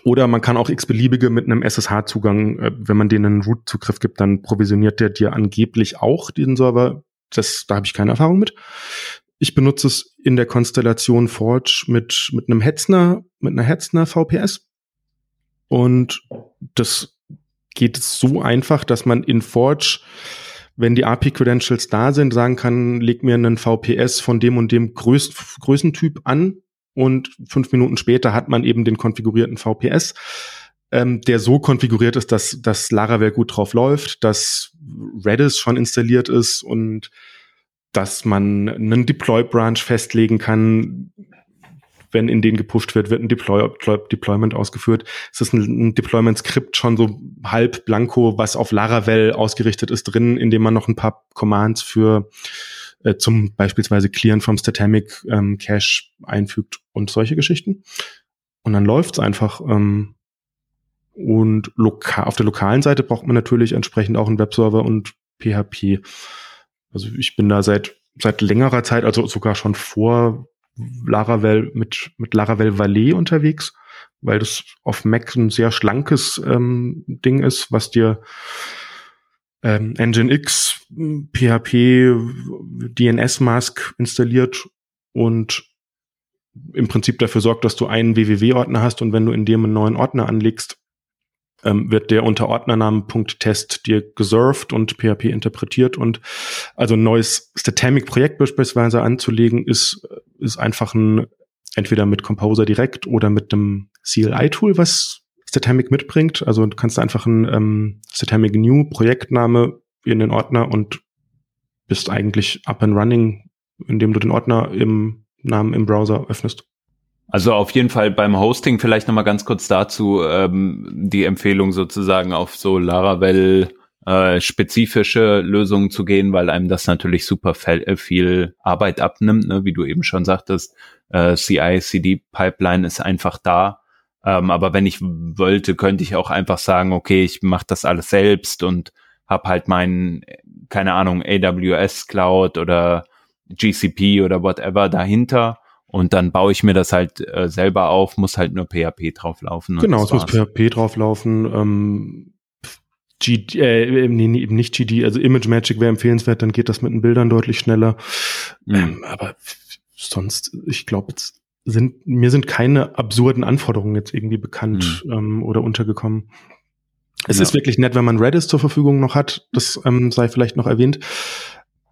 Oder man kann auch x-beliebige mit einem SSH-Zugang, äh, wenn man denen einen Root-Zugriff gibt, dann provisioniert der dir angeblich auch diesen Server. Das, da habe ich keine Erfahrung mit. Ich benutze es in der Konstellation Forge mit, mit einem Hetzner, mit einer Hetzner VPS. Und das geht es so einfach, dass man in Forge, wenn die API-Credentials da sind, sagen kann, leg mir einen VPS von dem und dem Größ Größentyp an und fünf Minuten später hat man eben den konfigurierten VPS, ähm, der so konfiguriert ist, dass, dass Laravel gut drauf läuft, dass Redis schon installiert ist und dass man einen Deploy-Branch festlegen kann, wenn in den gepusht wird, wird ein Deploy Deployment ausgeführt. Es ist ein, ein Deployment-Skript schon so halb blanko, was auf Laravel ausgerichtet ist drin, indem man noch ein paar Commands für äh, zum beispielsweise Clearen vom Statamic ähm, Cache einfügt und solche Geschichten. Und dann läuft's einfach. Ähm, und lokal, auf der lokalen Seite braucht man natürlich entsprechend auch einen Webserver und PHP. Also ich bin da seit seit längerer Zeit, also sogar schon vor Laravel mit, mit Laravel Valet unterwegs, weil das auf Mac ein sehr schlankes ähm, Ding ist, was dir ähm, Nginx, PHP, DNS-Mask installiert und im Prinzip dafür sorgt, dass du einen www-Ordner hast und wenn du in dem einen neuen Ordner anlegst, ähm, wird der unter Ordnernamen.test dir gesurft und PHP interpretiert und also ein neues Statamic-Projekt beispielsweise anzulegen, ist, ist einfach ein entweder mit Composer direkt oder mit einem CLI-Tool, was Statamic mitbringt. Also du kannst einfach ein ähm, Statamic New Projektname in den Ordner und bist eigentlich up and running, indem du den Ordner im Namen im Browser öffnest. Also auf jeden Fall beim Hosting vielleicht nochmal ganz kurz dazu ähm, die Empfehlung sozusagen auf so Laravel äh, spezifische Lösungen zu gehen, weil einem das natürlich super äh, viel Arbeit abnimmt, ne? wie du eben schon sagtest. Äh, CI/CD-Pipeline ist einfach da. Ähm, aber wenn ich wollte, könnte ich auch einfach sagen, okay, ich mache das alles selbst und habe halt meinen, keine Ahnung, AWS Cloud oder GCP oder whatever dahinter und dann baue ich mir das halt äh, selber auf, muss halt nur PHP drauflaufen. Genau, es muss PHP drauflaufen. Ähm, G äh, nee, eben nicht GD, also Image Magic wäre empfehlenswert, dann geht das mit den Bildern deutlich schneller. Mhm. Ähm, aber sonst, ich glaube, sind, mir sind keine absurden Anforderungen jetzt irgendwie bekannt mhm. ähm, oder untergekommen. Es ja. ist wirklich nett, wenn man Redis zur Verfügung noch hat. Das ähm, sei vielleicht noch erwähnt.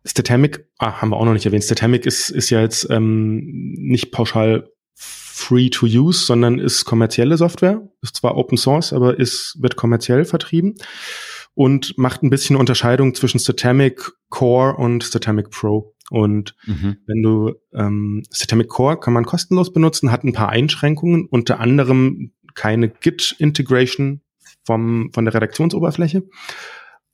Statamic, ah, haben wir auch noch nicht erwähnt. Statamic ist, ist ja jetzt ähm, nicht pauschal free to use, sondern ist kommerzielle Software. Ist zwar Open Source, aber ist, wird kommerziell vertrieben und macht ein bisschen Unterscheidung zwischen Statamic Core und Statamic Pro. Und mhm. wenn du ähm, Statamic Core kann man kostenlos benutzen, hat ein paar Einschränkungen, unter anderem keine Git-Integration vom von der Redaktionsoberfläche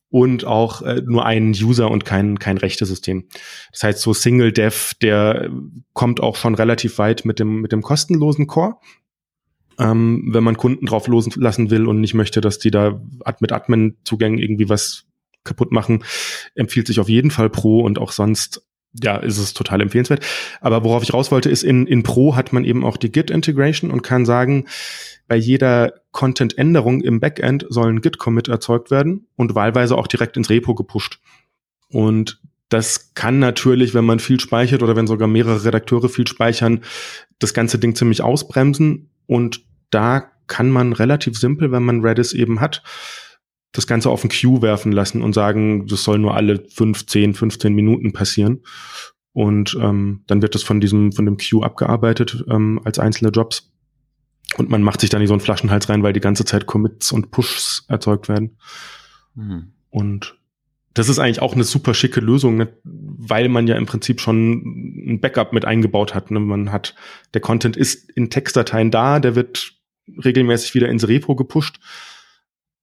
und auch äh, nur einen User und kein, kein Rechtesystem. Das heißt, so Single Dev, der kommt auch schon relativ weit mit dem, mit dem kostenlosen Core. Ähm, wenn man Kunden drauf loslassen will und nicht möchte, dass die da mit Admin-Zugängen irgendwie was kaputt machen, empfiehlt sich auf jeden Fall Pro und auch sonst ja, ist es total empfehlenswert. Aber worauf ich raus wollte, ist, in, in Pro hat man eben auch die Git-Integration und kann sagen, bei jeder Content-Änderung im Backend soll ein Git-Commit erzeugt werden und wahlweise auch direkt ins Repo gepusht. Und das kann natürlich, wenn man viel speichert oder wenn sogar mehrere Redakteure viel speichern, das ganze Ding ziemlich ausbremsen. Und da kann man relativ simpel, wenn man Redis eben hat, das Ganze auf den Queue werfen lassen und sagen, das soll nur alle 15, 15 Minuten passieren. Und ähm, dann wird das von diesem, von dem Queue abgearbeitet ähm, als einzelne Jobs. Und man macht sich da nicht so einen Flaschenhals rein, weil die ganze Zeit Commits und Pushs erzeugt werden. Mhm. Und das ist eigentlich auch eine super schicke Lösung, ne? weil man ja im Prinzip schon ein Backup mit eingebaut hat. Ne? Man hat, der Content ist in Textdateien da, der wird regelmäßig wieder ins Repo gepusht.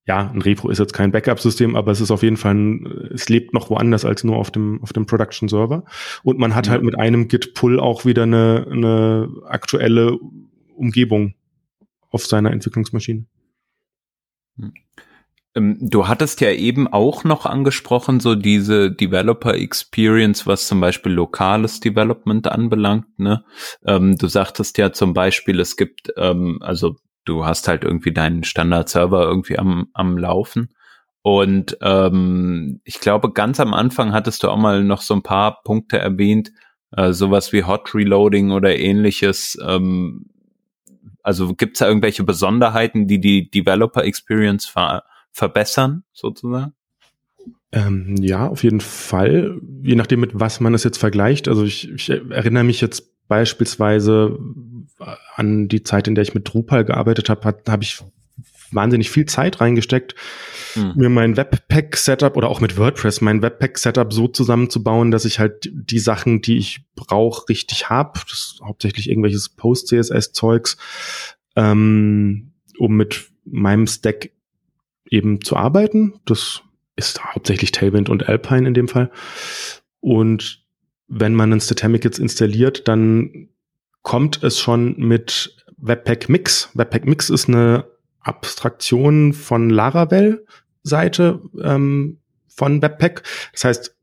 Ja, ein Repo ist jetzt kein Backup-System, aber es ist auf jeden Fall, ein, es lebt noch woanders als nur auf dem, auf dem Production-Server. Und man hat ja. halt mit einem Git-Pull auch wieder eine, eine aktuelle Umgebung auf seiner Entwicklungsmaschine. Hm. Ähm, du hattest ja eben auch noch angesprochen, so diese Developer Experience, was zum Beispiel lokales Development anbelangt. Ne? Ähm, du sagtest ja zum Beispiel, es gibt, ähm, also du hast halt irgendwie deinen Standard-Server irgendwie am, am Laufen. Und ähm, ich glaube, ganz am Anfang hattest du auch mal noch so ein paar Punkte erwähnt, äh, sowas wie Hot Reloading oder ähnliches. Ähm, also gibt es da irgendwelche Besonderheiten, die die Developer Experience ver verbessern, sozusagen? Ähm, ja, auf jeden Fall. Je nachdem, mit was man es jetzt vergleicht. Also ich, ich erinnere mich jetzt beispielsweise an die Zeit, in der ich mit Drupal gearbeitet habe, habe ich wahnsinnig viel Zeit reingesteckt, hm. mir mein Webpack-Setup oder auch mit WordPress mein Webpack-Setup so zusammenzubauen, dass ich halt die Sachen, die ich brauche, richtig habe. Das ist hauptsächlich irgendwelches Post-CSS-Zeugs, ähm, um mit meinem Stack eben zu arbeiten. Das ist hauptsächlich Tailwind und Alpine in dem Fall. Und wenn man ein Statamic jetzt installiert, dann kommt es schon mit Webpack Mix. Webpack Mix ist eine Abstraktion von Laravel Seite ähm, von Webpack. Das heißt,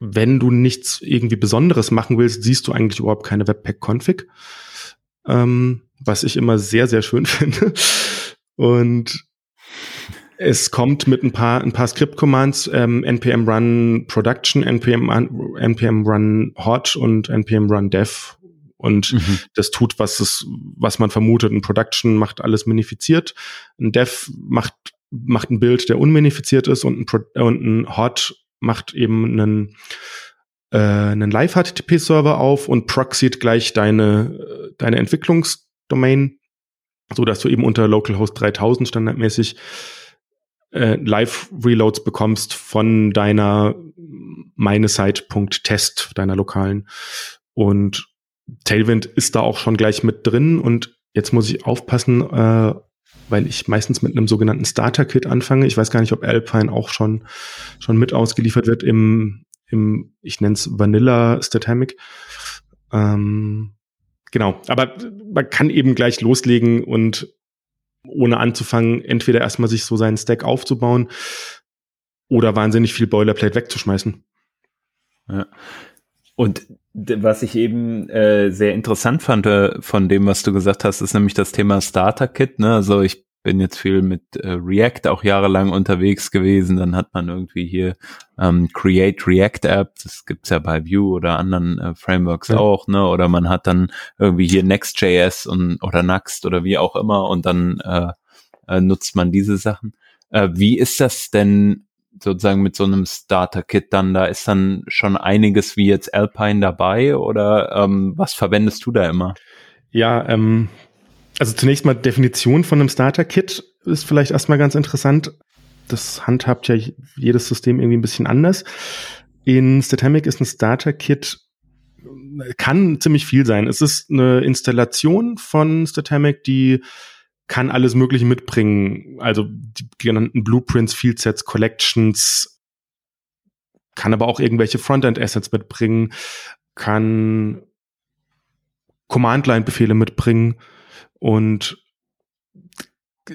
wenn du nichts irgendwie Besonderes machen willst, siehst du eigentlich überhaupt keine Webpack-Config, ähm, was ich immer sehr, sehr schön [LAUGHS] finde. Und es kommt mit ein paar, ein paar Script-Commands, ähm, npm run production, npm, npm run hot und npm run dev und mhm. das tut, was es, was man vermutet. Ein Production macht alles minifiziert. Ein Dev macht, macht ein Bild, der unminifiziert ist und ein, Pro und ein Hot macht eben einen, äh, einen Live-HTTP-Server auf und proxied gleich deine, deine Entwicklungsdomain, so dass du eben unter localhost 3000 standardmäßig äh, Live-Reloads bekommst von deiner meine Site.test, deiner lokalen. Und Tailwind ist da auch schon gleich mit drin und jetzt muss ich aufpassen, äh, weil ich meistens mit einem sogenannten Starter-Kit anfange. Ich weiß gar nicht, ob Alpine auch schon, schon mit ausgeliefert wird im, im ich nenne es Vanilla Statamic. Ähm, genau, aber man kann eben gleich loslegen und ohne anzufangen, entweder erstmal sich so seinen Stack aufzubauen oder wahnsinnig viel Boilerplate wegzuschmeißen. Ja. Und was ich eben äh, sehr interessant fand äh, von dem, was du gesagt hast, ist nämlich das Thema Starter Kit. Ne? Also ich bin jetzt viel mit äh, React auch jahrelang unterwegs gewesen. Dann hat man irgendwie hier ähm, Create React App, das gibt's ja bei Vue oder anderen äh, Frameworks ja. auch, ne? Oder man hat dann irgendwie hier Next.js und oder Next oder wie auch immer und dann äh, äh, nutzt man diese Sachen. Äh, wie ist das denn sozusagen mit so einem Starter-Kit dann, da ist dann schon einiges wie jetzt Alpine dabei oder ähm, was verwendest du da immer? Ja, ähm, also zunächst mal Definition von einem Starter-Kit ist vielleicht erstmal ganz interessant. Das handhabt ja jedes System irgendwie ein bisschen anders. In Statamic ist ein Starter-Kit kann ziemlich viel sein. Es ist eine Installation von Statamic, die kann alles Mögliche mitbringen. Also die genannten Blueprints, Fieldsets, Collections, kann aber auch irgendwelche Frontend-Assets mitbringen, kann Command-Line-Befehle mitbringen und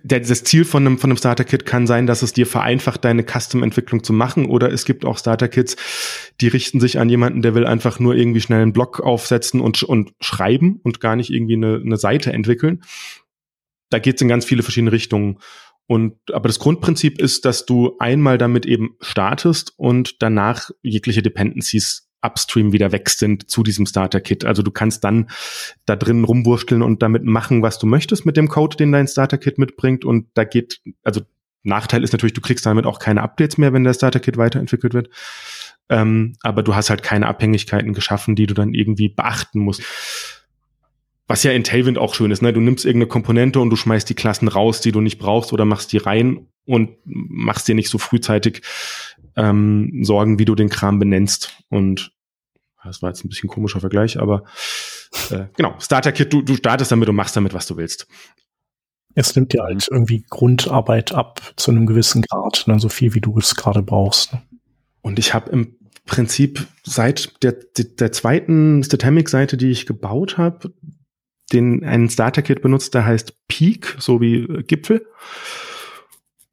der, das Ziel von einem, von einem Starter-Kit kann sein, dass es dir vereinfacht, deine Custom-Entwicklung zu machen. Oder es gibt auch Starter-Kits, die richten sich an jemanden, der will einfach nur irgendwie schnell einen Blog aufsetzen und, und schreiben und gar nicht irgendwie eine, eine Seite entwickeln. Da geht es in ganz viele verschiedene Richtungen. Und aber das Grundprinzip ist, dass du einmal damit eben startest und danach jegliche Dependencies upstream wieder weg sind zu diesem Starter-Kit. Also du kannst dann da drin rumwurschteln und damit machen, was du möchtest mit dem Code, den dein Starter-Kit mitbringt. Und da geht, also Nachteil ist natürlich, du kriegst damit auch keine Updates mehr, wenn der Starter-Kit weiterentwickelt wird. Ähm, aber du hast halt keine Abhängigkeiten geschaffen, die du dann irgendwie beachten musst. Was ja in Tailwind auch schön ist, ne? Du nimmst irgendeine Komponente und du schmeißt die Klassen raus, die du nicht brauchst, oder machst die rein und machst dir nicht so frühzeitig ähm, Sorgen, wie du den Kram benennst. Und das war jetzt ein bisschen komischer Vergleich, aber äh, genau, Starter-Kit, du, du startest damit und machst damit, was du willst. Es nimmt dir halt irgendwie Grundarbeit ab zu einem gewissen Grad, ne, so viel wie du es gerade brauchst. Ne? Und ich habe im Prinzip seit der, der zweiten Statamic-Seite, die ich gebaut habe, den einen Starter-Kit benutzt, der heißt Peak, so wie Gipfel.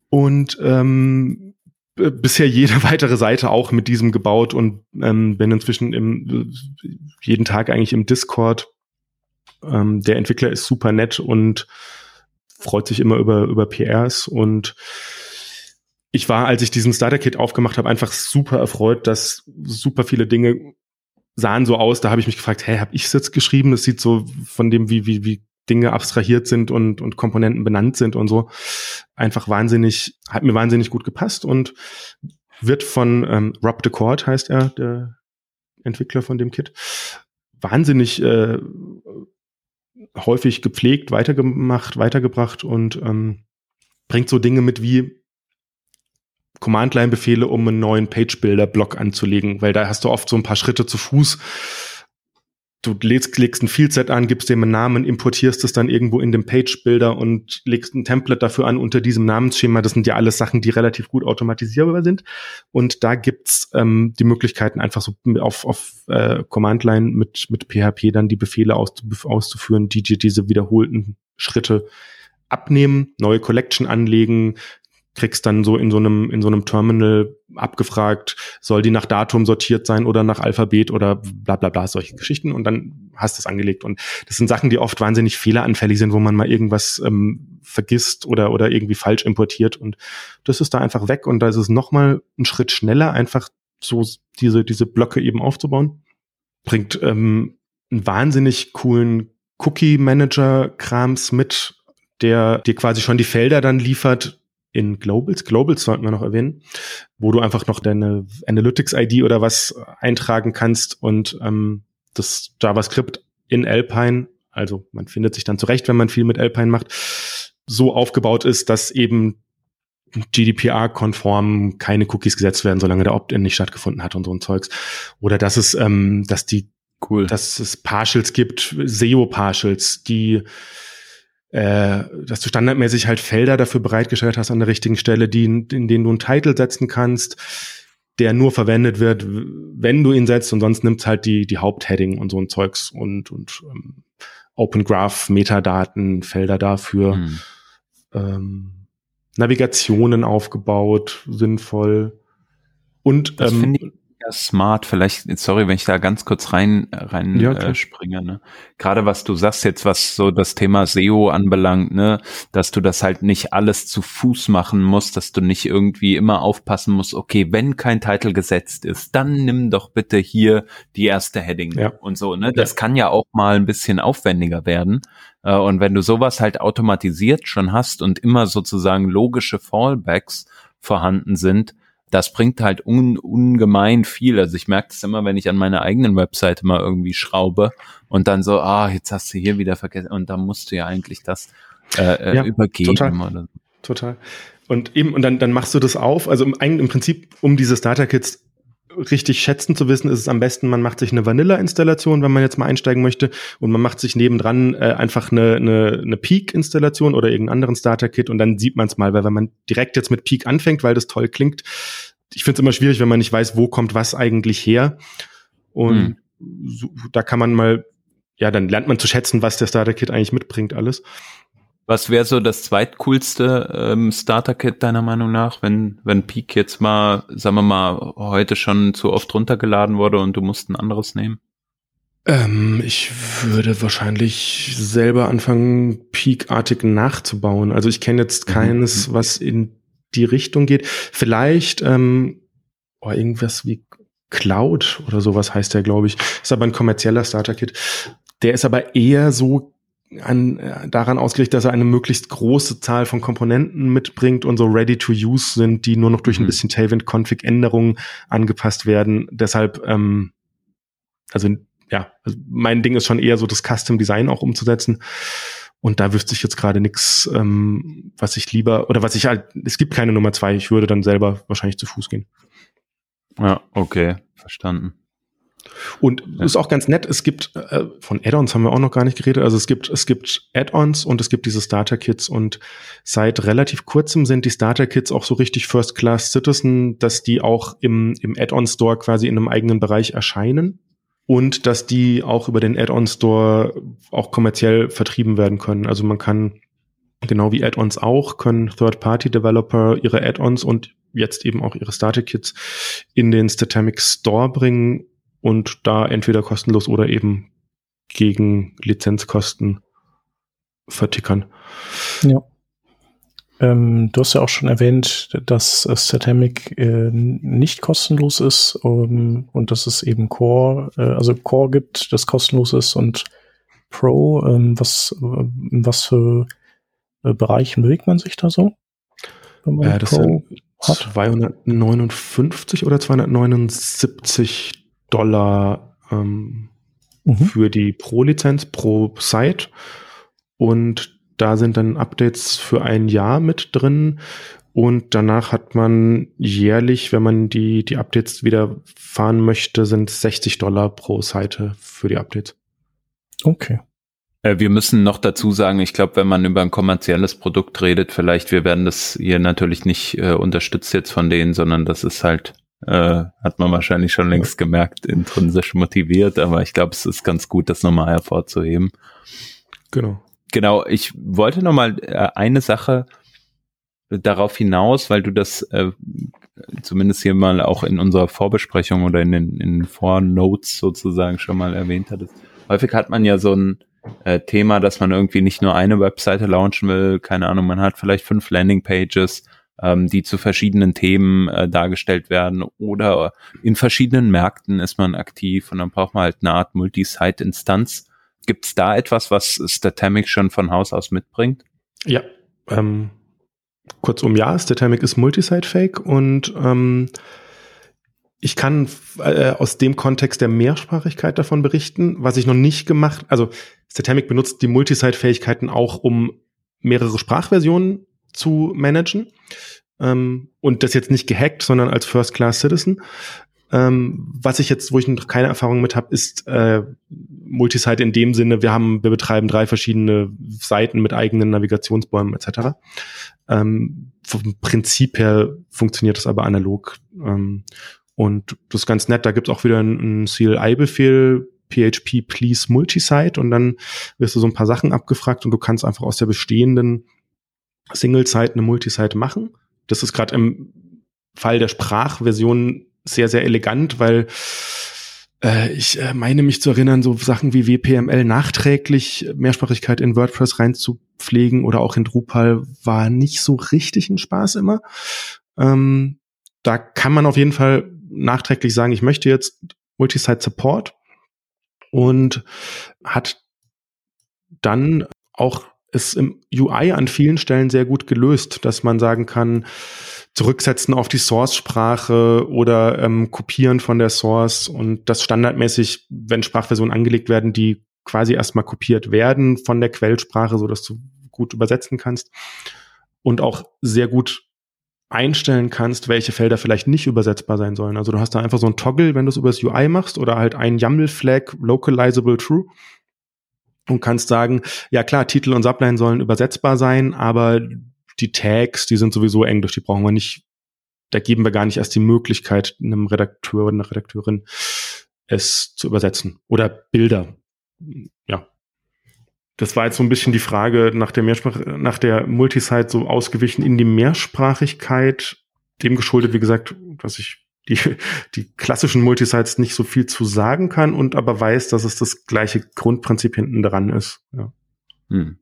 Und ähm, bisher jede [LAUGHS] weitere Seite auch mit diesem gebaut und ähm, bin inzwischen im, jeden Tag eigentlich im Discord. Ähm, der Entwickler ist super nett und freut sich immer über, über PRs und ich war, als ich diesen Starter-Kit aufgemacht habe, einfach super erfreut, dass super viele Dinge sahen so aus. Da habe ich mich gefragt, hä, habe ich es jetzt geschrieben? Das sieht so von dem, wie, wie, wie Dinge abstrahiert sind und, und Komponenten benannt sind und so. Einfach wahnsinnig, hat mir wahnsinnig gut gepasst und wird von ähm, Rob DeCord heißt er, der Entwickler von dem Kit, wahnsinnig äh, häufig gepflegt, weitergemacht, weitergebracht und ähm, bringt so Dinge mit wie Command-Line-Befehle, um einen neuen Page-Builder-Block anzulegen, weil da hast du oft so ein paar Schritte zu Fuß, du legst, legst ein Fieldset an, gibst dem einen Namen, importierst es dann irgendwo in dem Page-Builder und legst ein Template dafür an unter diesem Namensschema. Das sind ja alles Sachen, die relativ gut automatisierbar sind. Und da gibt's ähm, die Möglichkeiten, einfach so auf, auf äh, Command-Line mit, mit PHP dann die Befehle auszuführen, die dir diese wiederholten Schritte abnehmen, neue Collection anlegen, kriegst dann so in so einem, in so einem Terminal abgefragt, soll die nach Datum sortiert sein oder nach Alphabet oder bla bla bla, solche Geschichten und dann hast du es angelegt. Und das sind Sachen, die oft wahnsinnig fehleranfällig sind, wo man mal irgendwas ähm, vergisst oder, oder irgendwie falsch importiert und das ist da einfach weg und da ist es nochmal ein Schritt schneller, einfach so diese, diese Blöcke eben aufzubauen. Bringt ähm, einen wahnsinnig coolen Cookie-Manager-Krams mit, der dir quasi schon die Felder dann liefert, in Globals. Globals sollten wir noch erwähnen, wo du einfach noch deine Analytics-ID oder was eintragen kannst und ähm, das JavaScript in Alpine, also man findet sich dann zurecht, wenn man viel mit Alpine macht, so aufgebaut ist, dass eben GDPR-konform keine Cookies gesetzt werden, solange der Opt-in nicht stattgefunden hat und so ein Zeugs. Oder dass es, ähm, dass die, cool, dass es Partials gibt, SEO-Partials, die äh, dass du standardmäßig halt Felder dafür bereitgestellt hast an der richtigen Stelle, die, in, denen du einen Titel setzen kannst, der nur verwendet wird, wenn du ihn setzt und sonst nimmt's halt die, die Hauptheading und so ein Zeugs und, und ähm, Open Graph, Metadaten, Felder dafür, hm. ähm, Navigationen aufgebaut, sinnvoll. Und das ähm, ja smart. Vielleicht, sorry, wenn ich da ganz kurz rein rein ja, äh, springe. Ne? Gerade was du sagst jetzt, was so das Thema SEO anbelangt, ne, dass du das halt nicht alles zu Fuß machen musst, dass du nicht irgendwie immer aufpassen musst. Okay, wenn kein Titel gesetzt ist, dann nimm doch bitte hier die erste Heading ja. und so. Ne, das ja. kann ja auch mal ein bisschen aufwendiger werden. Äh, und wenn du sowas halt automatisiert schon hast und immer sozusagen logische Fallbacks vorhanden sind, das bringt halt un, ungemein viel. Also ich merke das immer, wenn ich an meiner eigenen Webseite mal irgendwie schraube und dann so, ah, jetzt hast du hier wieder vergessen und dann musst du ja eigentlich das äh, äh ja, übergeben. Total. Total. Und eben, und dann, dann machst du das auf. Also im, im Prinzip, um diese Starter-Kits richtig schätzen zu wissen, ist es am besten, man macht sich eine Vanilla-Installation, wenn man jetzt mal einsteigen möchte, und man macht sich nebendran äh, einfach eine, eine, eine Peak-Installation oder irgendeinen anderen Starter-Kit und dann sieht man es mal, weil wenn man direkt jetzt mit Peak anfängt, weil das toll klingt, ich finde es immer schwierig, wenn man nicht weiß, wo kommt was eigentlich her. Und hm. so, da kann man mal, ja, dann lernt man zu schätzen, was der Starter-Kit eigentlich mitbringt, alles. Was wäre so das zweitcoolste ähm, Starter-Kit deiner Meinung nach, wenn, wenn Peak jetzt mal, sagen wir mal, heute schon zu oft runtergeladen wurde und du musst ein anderes nehmen? Ähm, ich würde wahrscheinlich selber anfangen, Peak-artig nachzubauen. Also ich kenne jetzt mhm. keines, mhm. was in die Richtung geht. Vielleicht ähm, oh, irgendwas wie Cloud oder sowas heißt der, glaube ich. Ist aber ein kommerzieller Starter-Kit. Der ist aber eher so an, äh, daran ausgerichtet, dass er eine möglichst große Zahl von Komponenten mitbringt und so ready to use sind, die nur noch durch mhm. ein bisschen Tailwind-Config-Änderungen angepasst werden. Deshalb, ähm, also ja, also mein Ding ist schon eher so das Custom Design auch umzusetzen. Und da wüsste ich jetzt gerade nichts, ähm, was ich lieber, oder was ich halt, es gibt keine Nummer zwei, ich würde dann selber wahrscheinlich zu Fuß gehen. Ja, okay, verstanden. Und ja. ist auch ganz nett, es gibt, äh, von Add-ons haben wir auch noch gar nicht geredet, also es gibt, es gibt Add-ons und es gibt diese Starter-Kits und seit relativ kurzem sind die Starter-Kits auch so richtig First-Class-Citizen, dass die auch im, im Add-on-Store quasi in einem eigenen Bereich erscheinen und dass die auch über den Add-on-Store auch kommerziell vertrieben werden können. Also man kann genau wie Add-ons auch, können Third-Party-Developer ihre Add-ons und jetzt eben auch ihre Starter-Kits in den Statamic Store bringen und da entweder kostenlos oder eben gegen Lizenzkosten vertickern. Ja. Ähm, du hast ja auch schon erwähnt, dass äh, Statamic äh, nicht kostenlos ist ähm, und dass es eben Core, äh, also Core gibt, das kostenlos ist und Pro. Ähm, was, in was für äh, Bereichen bewegt man sich da so? Wenn man äh, das Pro sind hat? 259 oder 279 Dollar ähm, mhm. für die Pro-Lizenz pro Site. Und da sind dann Updates für ein Jahr mit drin. Und danach hat man jährlich, wenn man die, die Updates wieder fahren möchte, sind 60 Dollar pro Seite für die Updates. Okay. Äh, wir müssen noch dazu sagen, ich glaube, wenn man über ein kommerzielles Produkt redet, vielleicht, wir werden das hier natürlich nicht äh, unterstützt jetzt von denen, sondern das ist halt äh, hat man wahrscheinlich schon längst gemerkt, intrinsisch motiviert, aber ich glaube, es ist ganz gut, das nochmal hervorzuheben. Genau. Genau, ich wollte nochmal äh, eine Sache darauf hinaus, weil du das äh, zumindest hier mal auch in unserer Vorbesprechung oder in den, in den Vornotes sozusagen schon mal erwähnt hattest. Häufig hat man ja so ein äh, Thema, dass man irgendwie nicht nur eine Webseite launchen will, keine Ahnung, man hat vielleicht fünf Landingpages ähm, die zu verschiedenen Themen äh, dargestellt werden oder in verschiedenen Märkten ist man aktiv und dann braucht man halt eine Art Multi-Site-Instanz. Gibt es da etwas, was Statamic schon von Haus aus mitbringt? Ja, ähm, kurzum ja, Statamic ist Multisite-Fake und ähm, ich kann äh, aus dem Kontext der Mehrsprachigkeit davon berichten, was ich noch nicht gemacht, also Statamic benutzt die Multisite-Fähigkeiten auch, um mehrere Sprachversionen zu managen. Ähm, und das jetzt nicht gehackt, sondern als First-Class-Citizen. Ähm, was ich jetzt, wo ich noch keine Erfahrung mit habe, ist äh, Multisite in dem Sinne, wir haben, wir betreiben drei verschiedene Seiten mit eigenen Navigationsbäumen etc. Ähm, vom Prinzip her funktioniert das aber analog. Ähm, und das ist ganz nett, da gibt es auch wieder einen CLI-Befehl, PHP please Multisite und dann wirst du so ein paar Sachen abgefragt und du kannst einfach aus der bestehenden Single-Site eine Multisite machen. Das ist gerade im Fall der Sprachversion sehr, sehr elegant, weil äh, ich äh, meine mich zu erinnern, so Sachen wie WPML nachträglich Mehrsprachigkeit in WordPress reinzupflegen oder auch in Drupal war nicht so richtig ein Spaß immer. Ähm, da kann man auf jeden Fall nachträglich sagen, ich möchte jetzt Multisite Support und hat dann auch ist im UI an vielen Stellen sehr gut gelöst, dass man sagen kann, zurücksetzen auf die Source-Sprache oder ähm, kopieren von der Source und das standardmäßig, wenn Sprachversionen angelegt werden, die quasi erstmal kopiert werden von der Quellsprache, so dass du gut übersetzen kannst und auch sehr gut einstellen kannst, welche Felder vielleicht nicht übersetzbar sein sollen. Also du hast da einfach so ein Toggle, wenn du es übers UI machst oder halt ein YAML-Flag, localizable true und kannst sagen, ja klar, Titel und Subline sollen übersetzbar sein, aber die Tags, die sind sowieso Englisch, die brauchen wir nicht, da geben wir gar nicht erst die Möglichkeit, einem Redakteur oder einer Redakteurin es zu übersetzen. Oder Bilder. Ja. Das war jetzt so ein bisschen die Frage nach der Mehrsprach nach der Multisite so ausgewichen in die Mehrsprachigkeit, dem geschuldet, wie gesagt, dass ich die, die klassischen Multisites nicht so viel zu sagen kann und aber weiß, dass es das gleiche Grundprinzip hinten dran ist. Ja. Hm.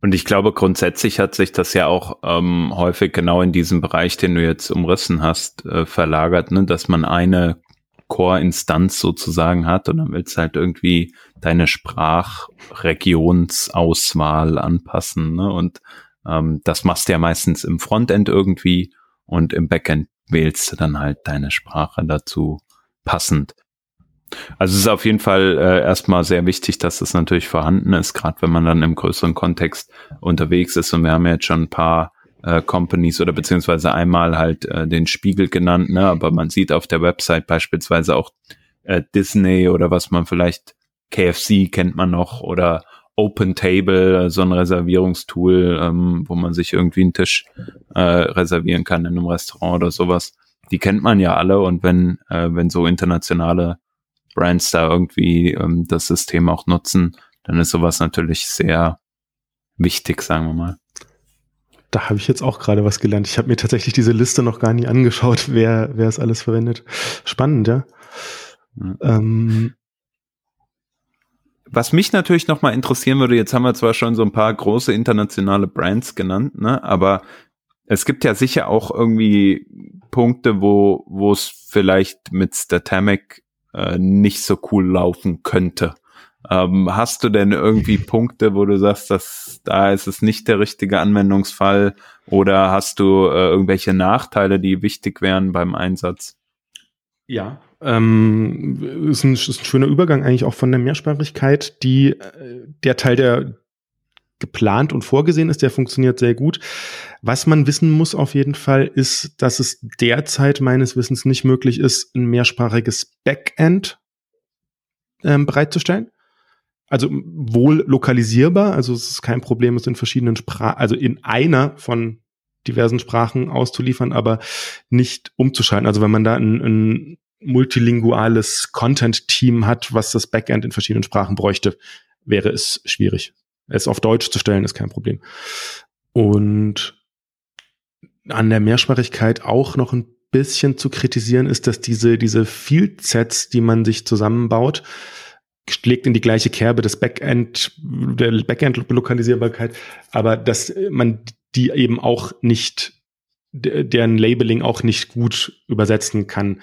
Und ich glaube, grundsätzlich hat sich das ja auch ähm, häufig genau in diesem Bereich, den du jetzt umrissen hast, äh, verlagert, ne? dass man eine Core-Instanz sozusagen hat und dann willst du halt irgendwie deine Sprachregionsauswahl anpassen. Ne? Und ähm, das machst du ja meistens im Frontend irgendwie und im Backend wählst du dann halt deine Sprache dazu passend. Also es ist auf jeden Fall äh, erstmal sehr wichtig, dass das natürlich vorhanden ist, gerade wenn man dann im größeren Kontext unterwegs ist. Und wir haben jetzt schon ein paar äh, Companies oder beziehungsweise einmal halt äh, den Spiegel genannt, ne? aber man sieht auf der Website beispielsweise auch äh, Disney oder was man vielleicht KFC kennt man noch oder Open Table, so ein Reservierungstool, ähm, wo man sich irgendwie einen Tisch äh, reservieren kann in einem Restaurant oder sowas. Die kennt man ja alle und wenn, äh, wenn so internationale Brands da irgendwie ähm, das System auch nutzen, dann ist sowas natürlich sehr wichtig, sagen wir mal. Da habe ich jetzt auch gerade was gelernt. Ich habe mir tatsächlich diese Liste noch gar nie angeschaut, wer, wer es alles verwendet. Spannend, ja. ja. Ähm, was mich natürlich noch mal interessieren würde, jetzt haben wir zwar schon so ein paar große internationale Brands genannt, ne, aber es gibt ja sicher auch irgendwie Punkte, wo wo es vielleicht mit Statamic äh, nicht so cool laufen könnte. Ähm, hast du denn irgendwie [LAUGHS] Punkte, wo du sagst, dass da ist es nicht der richtige Anwendungsfall oder hast du äh, irgendwelche Nachteile, die wichtig wären beim Einsatz? Ja, ähm, ist, ein, ist ein schöner Übergang eigentlich auch von der Mehrsprachigkeit, die äh, der Teil, der geplant und vorgesehen ist, der funktioniert sehr gut. Was man wissen muss auf jeden Fall, ist, dass es derzeit meines Wissens nicht möglich ist, ein mehrsprachiges Backend ähm, bereitzustellen. Also wohl lokalisierbar, also es ist kein Problem, es in verschiedenen Sprachen, also in einer von diversen Sprachen auszuliefern, aber nicht umzuschalten. Also wenn man da ein, ein multilinguales Content-Team hat, was das Backend in verschiedenen Sprachen bräuchte, wäre es schwierig. Es auf Deutsch zu stellen ist kein Problem. Und an der Mehrsprachigkeit auch noch ein bisschen zu kritisieren ist, dass diese, diese Field Sets, die man sich zusammenbaut, schlägt in die gleiche Kerbe des Backend, der Backend-Lokalisierbarkeit, aber dass man die eben auch nicht, deren Labeling auch nicht gut übersetzen kann,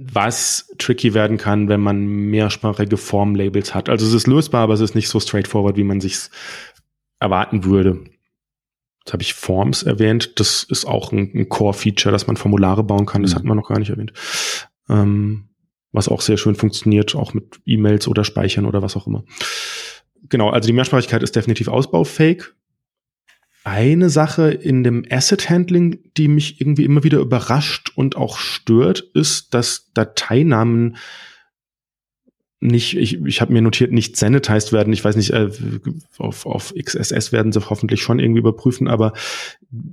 was tricky werden kann, wenn man mehrsprachige Formlabels hat. Also es ist lösbar, aber es ist nicht so straightforward, wie man sich erwarten würde. Jetzt habe ich Forms erwähnt. Das ist auch ein, ein Core-Feature, dass man Formulare bauen kann. Das mhm. hat man noch gar nicht erwähnt. Ähm, was auch sehr schön funktioniert, auch mit E-Mails oder Speichern oder was auch immer. Genau, also die Mehrsprachigkeit ist definitiv ausbaufähig. Eine Sache in dem Asset Handling, die mich irgendwie immer wieder überrascht und auch stört, ist, dass Dateinamen nicht, ich, ich habe mir notiert, nicht sanitized werden. Ich weiß nicht, äh, auf, auf XSS werden sie hoffentlich schon irgendwie überprüfen, aber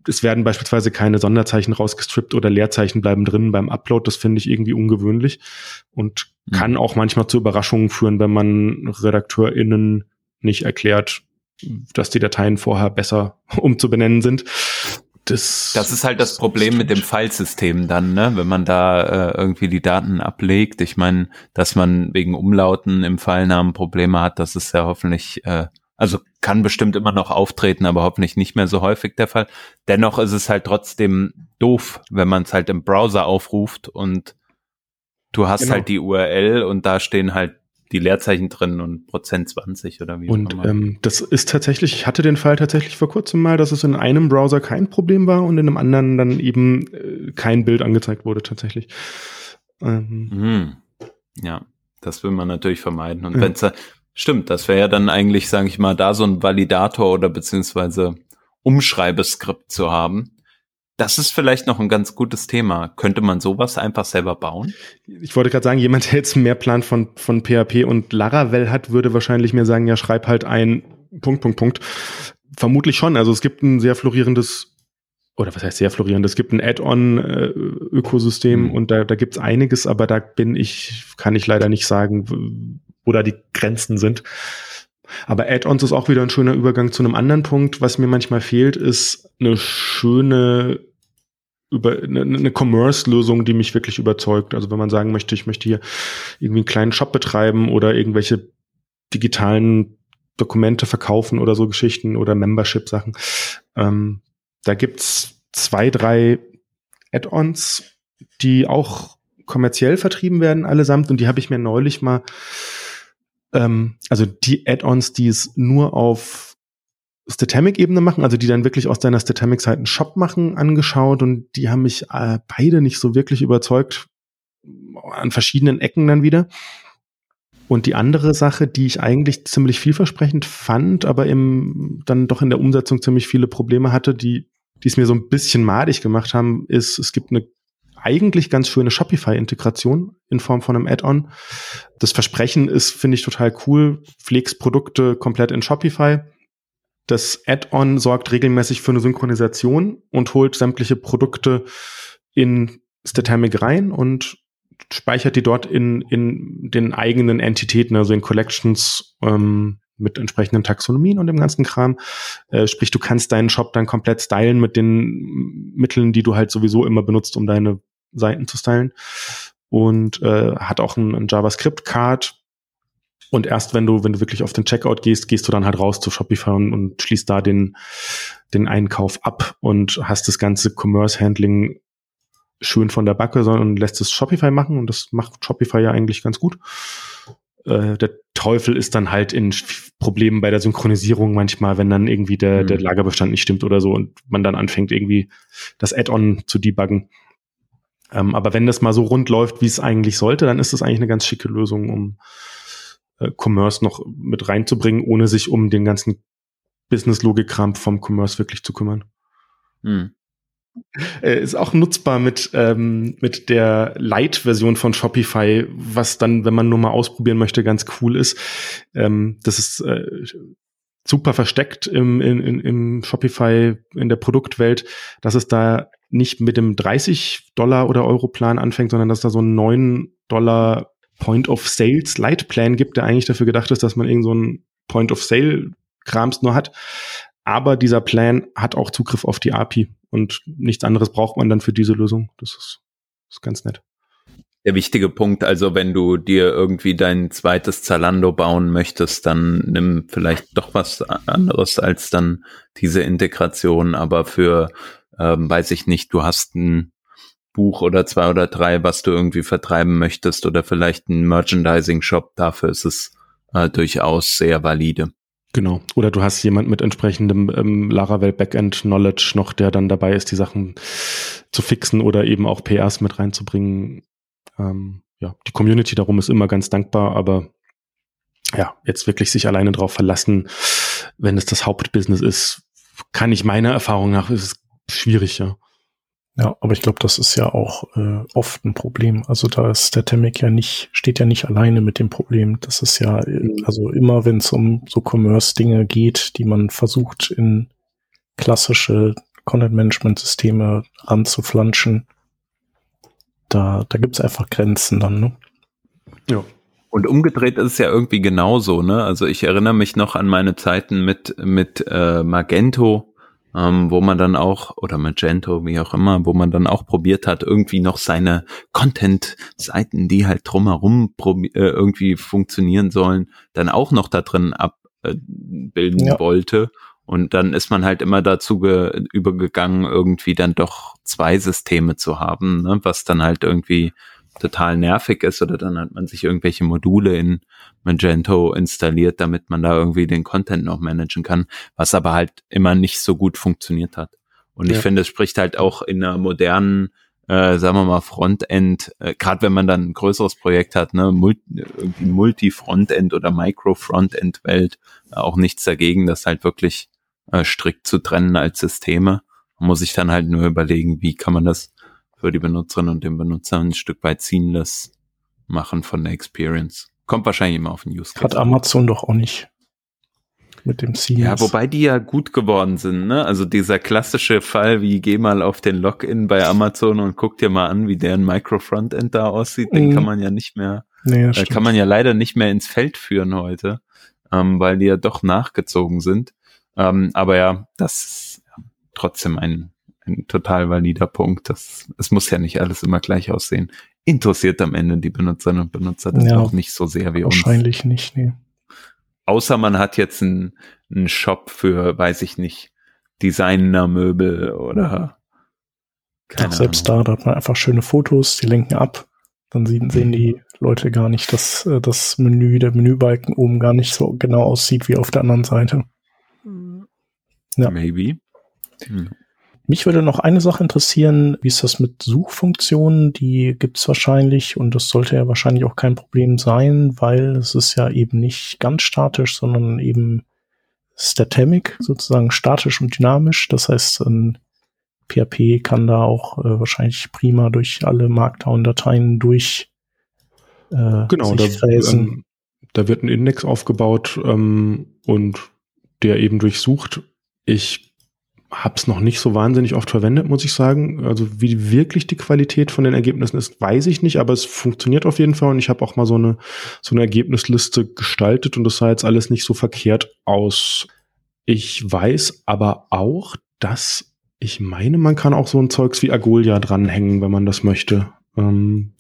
es werden beispielsweise keine Sonderzeichen rausgestrippt oder Leerzeichen bleiben drin beim Upload. Das finde ich irgendwie ungewöhnlich und mhm. kann auch manchmal zu Überraschungen führen, wenn man RedakteurInnen nicht erklärt, dass die Dateien vorher besser [LAUGHS] umzubenennen sind. Das, das ist halt das Problem mit dem Filesystem dann, ne? wenn man da äh, irgendwie die Daten ablegt. Ich meine, dass man wegen Umlauten im Pfeilnamen Probleme hat, das ist ja hoffentlich, äh, also kann bestimmt immer noch auftreten, aber hoffentlich nicht mehr so häufig der Fall. Dennoch ist es halt trotzdem doof, wenn man es halt im Browser aufruft und du hast genau. halt die URL und da stehen halt die Leerzeichen drin und Prozent 20 oder wie Und ähm, das ist tatsächlich, ich hatte den Fall tatsächlich vor kurzem mal, dass es in einem Browser kein Problem war und in einem anderen dann eben äh, kein Bild angezeigt wurde tatsächlich. Ähm, mhm. Ja, das will man natürlich vermeiden. Und ja. wenn es stimmt, das wäre ja dann eigentlich, sage ich mal, da so ein Validator oder beziehungsweise Umschreibeskript zu haben. Das ist vielleicht noch ein ganz gutes Thema. Könnte man sowas einfach selber bauen? Ich wollte gerade sagen, jemand, der jetzt mehr Plan von, von PHP und Laravel hat, würde wahrscheinlich mir sagen, ja, schreib halt ein Punkt, Punkt, Punkt. Vermutlich schon. Also es gibt ein sehr florierendes oder was heißt sehr florierend, es gibt ein Add-on-Ökosystem mhm. und da, da gibt es einiges, aber da bin ich, kann ich leider nicht sagen, wo da die Grenzen sind. Aber Add-ons ist auch wieder ein schöner Übergang zu einem anderen Punkt. Was mir manchmal fehlt, ist eine schöne über eine, eine Commerce-Lösung, die mich wirklich überzeugt. Also wenn man sagen möchte, ich möchte hier irgendwie einen kleinen Shop betreiben oder irgendwelche digitalen Dokumente verkaufen oder so Geschichten oder Membership-Sachen. Ähm, da gibt's zwei, drei Add-ons, die auch kommerziell vertrieben werden allesamt und die habe ich mir neulich mal ähm, also die Add-ons, die es nur auf Statamic-Ebene machen, also die dann wirklich aus deiner Statamic-Seite einen Shop machen, angeschaut und die haben mich äh, beide nicht so wirklich überzeugt, an verschiedenen Ecken dann wieder. Und die andere Sache, die ich eigentlich ziemlich vielversprechend fand, aber im, dann doch in der Umsetzung ziemlich viele Probleme hatte, die, die es mir so ein bisschen madig gemacht haben, ist, es gibt eine eigentlich ganz schöne Shopify-Integration in Form von einem Add-on. Das Versprechen ist, finde ich, total cool. Pflegst Produkte komplett in Shopify. Das Add-on sorgt regelmäßig für eine Synchronisation und holt sämtliche Produkte in Statamic rein und speichert die dort in, in den eigenen Entitäten, also in Collections ähm, mit entsprechenden Taxonomien und dem ganzen Kram. Äh, sprich, du kannst deinen Shop dann komplett stylen mit den Mitteln, die du halt sowieso immer benutzt, um deine Seiten zu stylen und äh, hat auch ein, ein JavaScript-Card. Und erst wenn du, wenn du wirklich auf den Checkout gehst, gehst du dann halt raus zu Shopify und, und schließt da den, den Einkauf ab und hast das ganze Commerce-Handling schön von der Backe, sondern lässt es Shopify machen und das macht Shopify ja eigentlich ganz gut. Äh, der Teufel ist dann halt in Problemen bei der Synchronisierung manchmal, wenn dann irgendwie der, mhm. der Lagerbestand nicht stimmt oder so und man dann anfängt irgendwie das Add-on zu debuggen. Ähm, aber wenn das mal so rund läuft, wie es eigentlich sollte, dann ist das eigentlich eine ganz schicke Lösung, um äh, Commerce noch mit reinzubringen, ohne sich um den ganzen Business-Logik-Kram vom Commerce wirklich zu kümmern. Hm. Äh, ist auch nutzbar mit, ähm, mit der Light-Version von Shopify, was dann, wenn man nur mal ausprobieren möchte, ganz cool ist. Ähm, das ist äh, super versteckt im, in, in, im Shopify, in der Produktwelt, dass es da nicht mit dem 30 Dollar oder Euro Plan anfängt, sondern dass da so ein 9 Dollar Point of Sales Light Plan gibt, der eigentlich dafür gedacht ist, dass man irgend so ein Point of Sale Krams nur hat. Aber dieser Plan hat auch Zugriff auf die API und nichts anderes braucht man dann für diese Lösung. Das ist, ist ganz nett der wichtige Punkt. Also wenn du dir irgendwie dein zweites Zalando bauen möchtest, dann nimm vielleicht doch was anderes als dann diese Integration. Aber für, ähm, weiß ich nicht, du hast ein Buch oder zwei oder drei, was du irgendwie vertreiben möchtest oder vielleicht ein Merchandising-Shop, dafür ist es äh, durchaus sehr valide. Genau. Oder du hast jemand mit entsprechendem ähm, Laravel Backend Knowledge noch, der dann dabei ist, die Sachen zu fixen oder eben auch PRs mit reinzubringen. Ähm, ja, die Community darum ist immer ganz dankbar, aber ja, jetzt wirklich sich alleine drauf verlassen, wenn es das Hauptbusiness ist, kann ich meiner Erfahrung nach, ist es schwierig, ja. Ja, aber ich glaube, das ist ja auch äh, oft ein Problem. Also da ist der Temic ja nicht, steht ja nicht alleine mit dem Problem. Das ist ja, mhm. also immer wenn es um so Commerce-Dinge geht, die man versucht in klassische Content-Management-Systeme ranzuflanschen, da, da gibt es einfach Grenzen dann, ne? Ja. Und umgedreht ist es ja irgendwie genauso, ne? Also ich erinnere mich noch an meine Zeiten mit, mit äh, Magento, ähm, wo man dann auch, oder Magento, wie auch immer, wo man dann auch probiert hat, irgendwie noch seine Content-Seiten, die halt drumherum äh, irgendwie funktionieren sollen, dann auch noch da drin abbilden ja. wollte. Und dann ist man halt immer dazu übergegangen, irgendwie dann doch zwei Systeme zu haben, ne? was dann halt irgendwie total nervig ist oder dann hat man sich irgendwelche Module in Magento installiert, damit man da irgendwie den Content noch managen kann, was aber halt immer nicht so gut funktioniert hat. Und ja. ich finde, es spricht halt auch in einer modernen, äh, sagen wir mal, Frontend, äh, gerade wenn man dann ein größeres Projekt hat, ne, Multi-Frontend oder Micro-Frontend-Welt, äh, auch nichts dagegen, das halt wirklich äh, strikt zu trennen als Systeme. Man muss sich dann halt nur überlegen, wie kann man das für die Benutzerin und den Benutzer ein Stück weit seamless machen von der Experience. Kommt wahrscheinlich immer auf den Use Case. Hat Amazon doch auch nicht mit dem Seamless. Ja, wobei die ja gut geworden sind, ne? Also dieser klassische Fall, wie geh mal auf den Login bei Amazon und guck dir mal an, wie deren Micro-Frontend da aussieht, den mhm. kann man ja nicht mehr, nee, äh, kann man ja leider nicht mehr ins Feld führen heute, ähm, weil die ja doch nachgezogen sind. Ähm, aber ja, das ist trotzdem ein ein total valider Punkt. Das, es muss ja nicht alles immer gleich aussehen. Interessiert am Ende die Benutzerinnen und Benutzer das ja, auch nicht so sehr wie wahrscheinlich uns. Wahrscheinlich nicht, nee. Außer man hat jetzt einen, einen Shop für, weiß ich nicht, Designer-Möbel oder keine Ach, selbst Ahnung. da, da hat man einfach schöne Fotos, die lenken ab. Dann sehen, sehen die Leute gar nicht, dass äh, das Menü, der Menübalken oben gar nicht so genau aussieht wie auf der anderen Seite. Ja. Maybe. Hm. Mich würde noch eine Sache interessieren, wie ist das mit Suchfunktionen? Die gibt's wahrscheinlich und das sollte ja wahrscheinlich auch kein Problem sein, weil es ist ja eben nicht ganz statisch, sondern eben statemic, sozusagen statisch und dynamisch. Das heißt, ein PHP kann da auch äh, wahrscheinlich prima durch alle Markdown-Dateien durch äh, genau, da, ähm, da wird ein Index aufgebaut ähm, und der eben durchsucht. Ich habe es noch nicht so wahnsinnig oft verwendet, muss ich sagen. Also wie wirklich die Qualität von den Ergebnissen ist, weiß ich nicht, aber es funktioniert auf jeden Fall und ich habe auch mal so eine so eine Ergebnisliste gestaltet und das sah jetzt alles nicht so verkehrt aus. Ich weiß aber auch, dass ich meine, man kann auch so ein Zeugs wie Agolia dranhängen, wenn man das möchte. Ähm,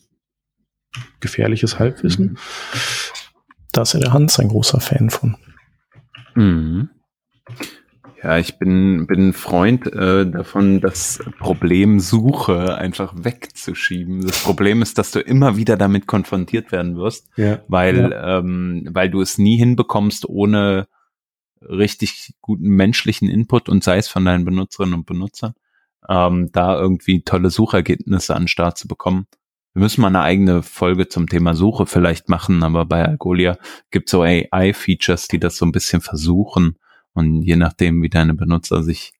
gefährliches Halbwissen. Da ist ja der Hans ein großer Fan von. Mhm. Ja, ich bin, bin ein Freund äh, davon, das Problem Suche einfach wegzuschieben. Das Problem ist, dass du immer wieder damit konfrontiert werden wirst, ja, weil, ja. Ähm, weil du es nie hinbekommst, ohne richtig guten menschlichen Input und sei es von deinen Benutzerinnen und Benutzern, ähm, da irgendwie tolle Suchergebnisse an den Start zu bekommen. Wir müssen mal eine eigene Folge zum Thema Suche vielleicht machen, aber bei Algolia gibt es so AI-Features, die das so ein bisschen versuchen und je nachdem, wie deine Benutzer sich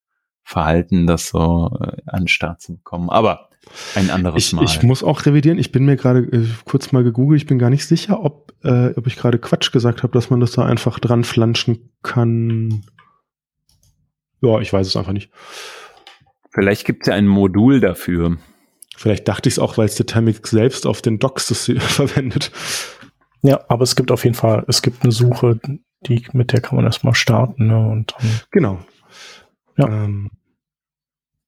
verhalten, das so äh, an den Start zu bekommen. Aber ein anderes ich, Mal. Ich muss auch revidieren. Ich bin mir gerade äh, kurz mal gegoogelt. Ich bin gar nicht sicher, ob, äh, ob ich gerade Quatsch gesagt habe, dass man das da einfach dran flanschen kann. Ja, ich weiß es einfach nicht. Vielleicht gibt es ja ein Modul dafür. Vielleicht dachte ich es auch, weil es Titanic selbst auf den Docs das [LAUGHS] verwendet. Ja, aber es gibt auf jeden Fall, es gibt eine Suche, die, mit der kann man erstmal starten. Ne? Und dann, genau. Ja. Ähm,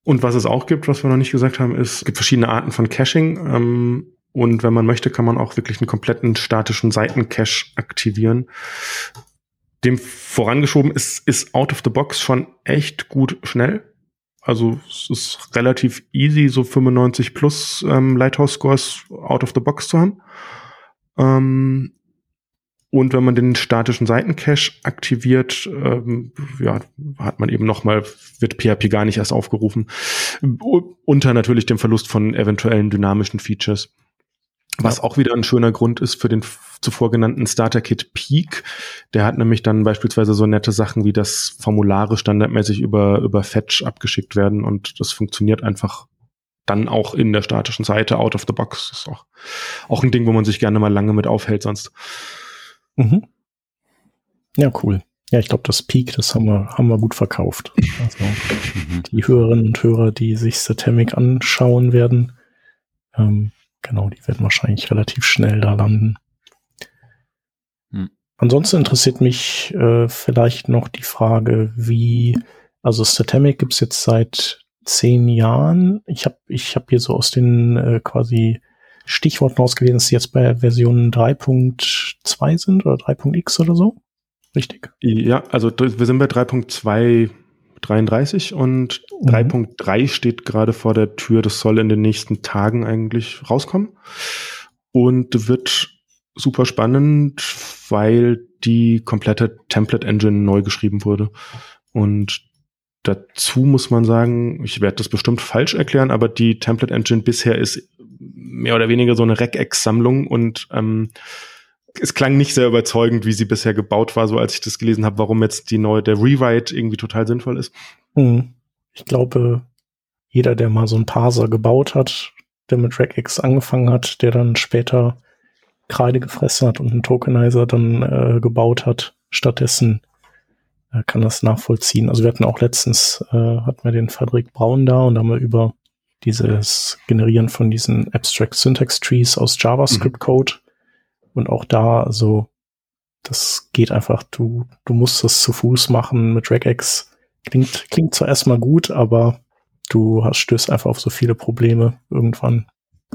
und was es auch gibt, was wir noch nicht gesagt haben, ist, es gibt verschiedene Arten von Caching. Ähm, und wenn man möchte, kann man auch wirklich einen kompletten statischen Seitencache aktivieren. Dem vorangeschoben ist, ist out of the box schon echt gut schnell. Also es ist relativ easy, so 95 plus ähm, Lighthouse Scores out of the box zu haben. Ähm, und wenn man den statischen Seitencache aktiviert, ähm, ja, hat man eben nochmal, wird PHP gar nicht erst aufgerufen. Unter natürlich dem Verlust von eventuellen dynamischen Features. Was auch wieder ein schöner Grund ist für den zuvor genannten Starter Kit Peak. Der hat nämlich dann beispielsweise so nette Sachen wie das Formulare standardmäßig über, über Fetch abgeschickt werden und das funktioniert einfach dann auch in der statischen Seite out of the box. Das ist auch, auch ein Ding, wo man sich gerne mal lange mit aufhält sonst. Mhm. Ja, cool. Ja, ich glaube, das Peak, das haben wir, haben wir gut verkauft. Also mhm. die Hörerinnen und Hörer, die sich Satemic anschauen werden, ähm, genau, die werden wahrscheinlich relativ schnell da landen. Mhm. Ansonsten interessiert mich äh, vielleicht noch die Frage, wie, also Statemic gibt's jetzt seit zehn Jahren. Ich habe ich hab hier so aus den äh, quasi Stichworten ausgewählt, dass sie jetzt bei Version 3.2 sind oder 3.x oder so. Richtig? Ja, also wir sind bei 3.2 33 und mhm. 3.3 steht gerade vor der Tür. Das soll in den nächsten Tagen eigentlich rauskommen und wird super spannend, weil die komplette Template Engine neu geschrieben wurde. Und dazu muss man sagen, ich werde das bestimmt falsch erklären, aber die Template Engine bisher ist mehr oder weniger so eine Regex-Sammlung und ähm, es klang nicht sehr überzeugend, wie sie bisher gebaut war, so als ich das gelesen habe, warum jetzt die neue, der Rewrite irgendwie total sinnvoll ist. Hm. Ich glaube, jeder, der mal so einen Parser gebaut hat, der mit Regex angefangen hat, der dann später Kreide gefressen hat und einen Tokenizer dann äh, gebaut hat, stattdessen äh, kann das nachvollziehen. Also wir hatten auch letztens, äh, hatten wir den Frederik Braun da und haben wir über dieses Generieren von diesen Abstract Syntax Trees aus JavaScript Code mhm. und auch da, also das geht einfach, du, du musst das zu Fuß machen mit Regex. Klingt, klingt zwar erstmal gut, aber du hast, stößt einfach auf so viele Probleme irgendwann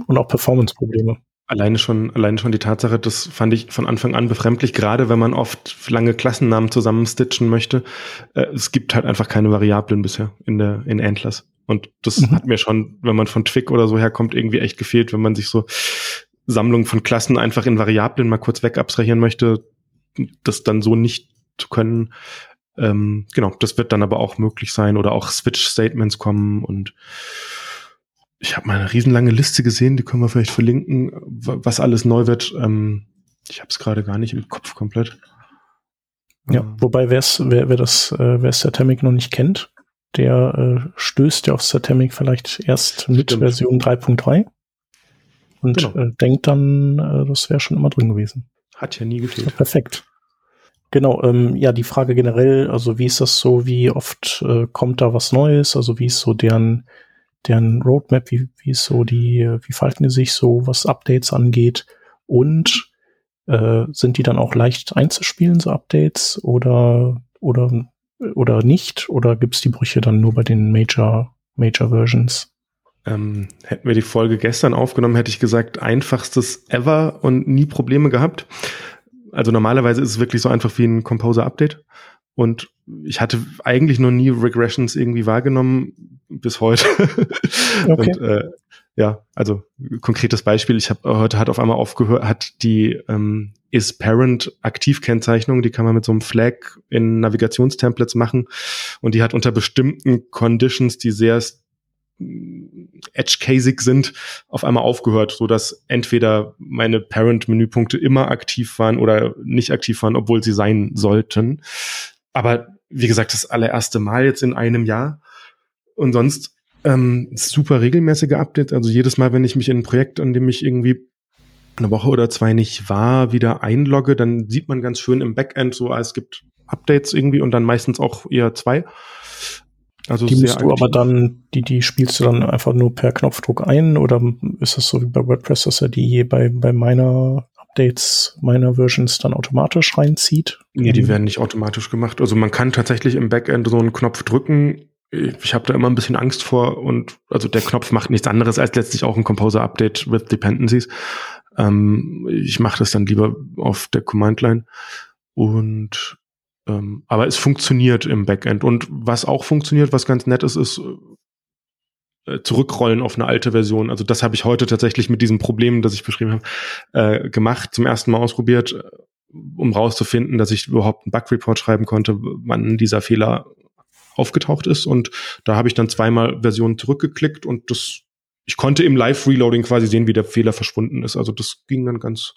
und auch Performance-Probleme. Alleine schon, alleine schon die Tatsache, das fand ich von Anfang an befremdlich, gerade wenn man oft lange Klassennamen zusammenstitchen möchte. Äh, es gibt halt einfach keine Variablen bisher in der, in Endless. Und das mhm. hat mir schon, wenn man von Twig oder so herkommt, irgendwie echt gefehlt, wenn man sich so Sammlungen von Klassen einfach in Variablen mal kurz wegabstrahieren möchte, das dann so nicht zu können. Ähm, genau, das wird dann aber auch möglich sein oder auch Switch-Statements kommen und ich habe mal eine riesenlange Liste gesehen, die können wir vielleicht verlinken, was alles neu wird. Ähm, ich habe es gerade gar nicht im Kopf komplett. Ja, ähm. wobei wer's, wer, wer das, äh, wer Satamic noch nicht kennt, der äh, stößt ja auf Satamic vielleicht erst mit Stimmt. Version 3.3 und genau. äh, denkt dann, äh, das wäre schon immer drin gewesen. Hat ja nie gefehlt. perfekt. Genau, ähm, ja, die Frage generell, also wie ist das so, wie oft äh, kommt da was Neues, also wie ist so deren deren Roadmap, wie, wie ist so die, wie falten die sich so, was Updates angeht und äh, sind die dann auch leicht einzuspielen, so Updates oder oder oder nicht? Oder gibt's die Brüche dann nur bei den Major, Major Versions? Ähm, hätten wir die Folge gestern aufgenommen, hätte ich gesagt, einfachstes ever und nie Probleme gehabt. Also normalerweise ist es wirklich so einfach wie ein Composer-Update. Und ich hatte eigentlich noch nie Regressions irgendwie wahrgenommen bis heute. [LAUGHS] Okay. Und äh, ja, also konkretes Beispiel, ich habe heute hat auf einmal aufgehört, hat die ähm, is parent Aktivkennzeichnung, die kann man mit so einem Flag in Navigationstemplates machen und die hat unter bestimmten Conditions, die sehr edge-casig sind, auf einmal aufgehört, so dass entweder meine Parent-Menüpunkte immer aktiv waren oder nicht aktiv waren, obwohl sie sein sollten. Aber wie gesagt, das allererste Mal jetzt in einem Jahr. Und sonst ähm, super regelmäßige Updates. Also jedes Mal, wenn ich mich in ein Projekt, an dem ich irgendwie eine Woche oder zwei nicht war, wieder einlogge, dann sieht man ganz schön im Backend so, ah, es gibt Updates irgendwie und dann meistens auch eher zwei. Also die musst du aber dann, die, die spielst du dann einfach nur per Knopfdruck ein oder ist das so wie bei WordPress, dass er die je bei, bei meiner Updates meiner Versions dann automatisch reinzieht? Nee, die werden nicht automatisch gemacht. Also man kann tatsächlich im Backend so einen Knopf drücken. Ich habe da immer ein bisschen Angst vor und also der Knopf macht nichts anderes als letztlich auch ein Composer-Update with Dependencies. Ähm, ich mache das dann lieber auf der Command-Line. Und ähm, aber es funktioniert im Backend. Und was auch funktioniert, was ganz nett ist, ist äh, zurückrollen auf eine alte Version. Also das habe ich heute tatsächlich mit diesem Problem, das ich beschrieben habe, äh, gemacht, zum ersten Mal ausprobiert, um rauszufinden, dass ich überhaupt einen Bug-Report schreiben konnte, wann dieser Fehler aufgetaucht ist. Und da habe ich dann zweimal Versionen zurückgeklickt und das, ich konnte im Live-Reloading quasi sehen, wie der Fehler verschwunden ist. Also das ging dann ganz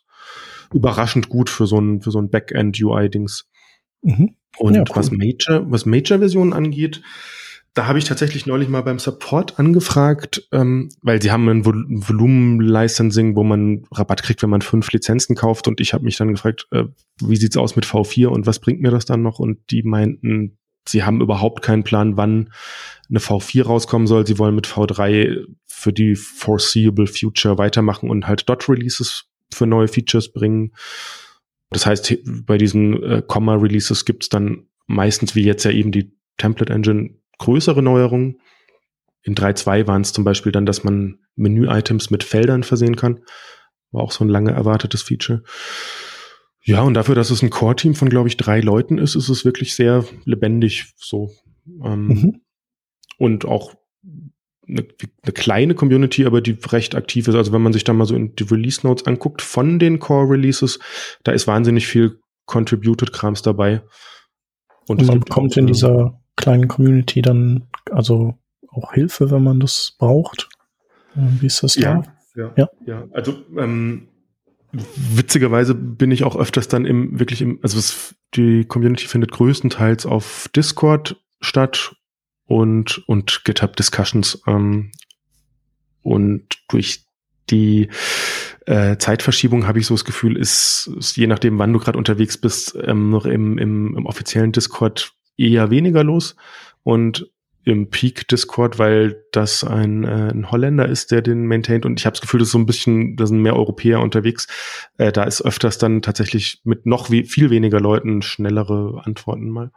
überraschend gut für so ein, für so ein Backend-UI-Dings. Mhm. Und ja, cool. was Major, was Major-Versionen angeht, da habe ich tatsächlich neulich mal beim Support angefragt, ähm, weil sie haben ein Vol Volumen-Licensing, wo man Rabatt kriegt, wenn man fünf Lizenzen kauft. Und ich habe mich dann gefragt, äh, wie sieht's aus mit V4 und was bringt mir das dann noch? Und die meinten, sie haben überhaupt keinen Plan, wann eine V4 rauskommen soll. Sie wollen mit V3 für die foreseeable future weitermachen und halt Dot-Releases für neue Features bringen. Das heißt, bei diesen äh, Comma-Releases gibt's dann meistens, wie jetzt ja eben die Template Engine, größere Neuerungen. In 3.2 waren es zum Beispiel dann, dass man Menü-Items mit Feldern versehen kann. War auch so ein lange erwartetes Feature. Ja, und dafür, dass es ein Core-Team von, glaube ich, drei Leuten ist, ist es wirklich sehr lebendig. So Ähm, mhm. Und auch eine, eine, kleine Community, aber die recht aktiv ist. Also wenn man sich da mal so in die Release Notes anguckt von den Core Releases, da ist wahnsinnig viel Contributed Krams dabei. Und, Und man bekommt in dieser kleinen Community dann also auch Hilfe, wenn man das braucht. Wie ist das ja, da? Ja, ja, ja. Also ähm, witzigerweise bin ich auch öfters dann im wirklich im, also es, die Community findet größtenteils auf Discord statt und und GitHub Discussions ähm, und durch die äh, Zeitverschiebung habe ich so das Gefühl, ist, ist je nachdem, wann du gerade unterwegs bist, ähm, noch im, im, im offiziellen Discord eher weniger los. Und im Peak Discord, weil das ein, äh, ein Holländer ist, der den maintaint und ich habe das Gefühl, das ist so ein bisschen, da sind mehr Europäer unterwegs. Äh, da ist öfters dann tatsächlich mit noch wie, viel weniger Leuten schnellere Antworten mal.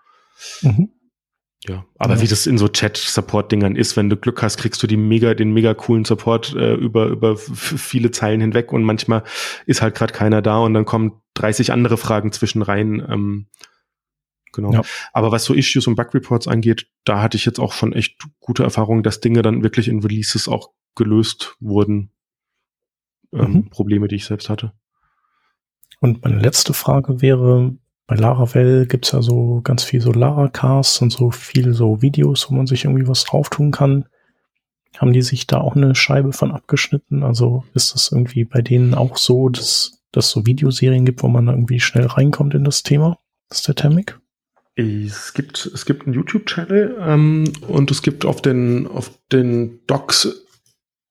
Mhm. Ja, aber ja. wie das in so Chat-Support-Dingern ist, wenn du Glück hast, kriegst du die mega, den mega coolen Support äh, über, über viele Zeilen hinweg und manchmal ist halt gerade keiner da und dann kommen 30 andere Fragen zwischen rein. Ähm, genau. Ja. Aber was so Issues und Bug Reports angeht, da hatte ich jetzt auch schon echt gute Erfahrungen, dass Dinge dann wirklich in Releases auch gelöst wurden. Ähm, mhm. Probleme, die ich selbst hatte. Und meine letzte Frage wäre, bei Laravel gibt's ja so ganz viel so Lara-Casts und so viel so Videos, wo man sich irgendwie was drauf tun kann. Haben die sich da auch eine Scheibe von abgeschnitten? Also ist das irgendwie bei denen auch so, dass dass so Videoserien gibt, wo man irgendwie schnell reinkommt in das Thema? Das ist der Thermik? Es gibt, es gibt einen YouTube-Channel ähm, und es gibt auf den, auf den Docs,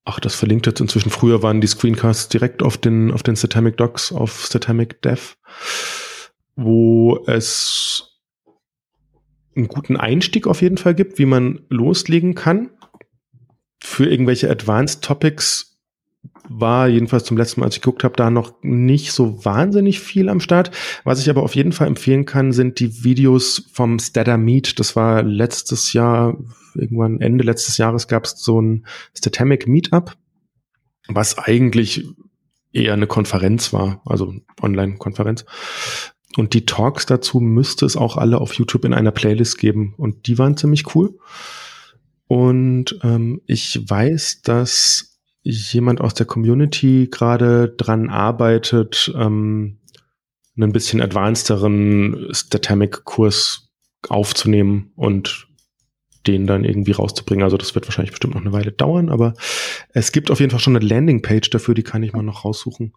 ach, das verlinkt jetzt inzwischen, früher waren die Screencasts direkt auf den, auf den Satamic Docs, auf Satamic Dev wo es einen guten Einstieg auf jeden Fall gibt, wie man loslegen kann. Für irgendwelche Advanced Topics war jedenfalls zum letzten Mal, als ich geguckt habe, da noch nicht so wahnsinnig viel am Start. Was ich aber auf jeden Fall empfehlen kann, sind die Videos vom Stata Meet. Das war letztes Jahr, irgendwann Ende letztes Jahres gab es so ein Statamic Meetup, was eigentlich eher eine Konferenz war, also Online-Konferenz. Und die Talks dazu müsste es auch alle auf YouTube in einer Playlist geben. Und die waren ziemlich cool. Und ähm, ich weiß, dass jemand aus der Community gerade dran arbeitet, ähm, einen bisschen advancederen Statamic-Kurs aufzunehmen und den dann irgendwie rauszubringen. Also das wird wahrscheinlich bestimmt noch eine Weile dauern, aber es gibt auf jeden Fall schon eine Landingpage dafür, die kann ich mal noch raussuchen.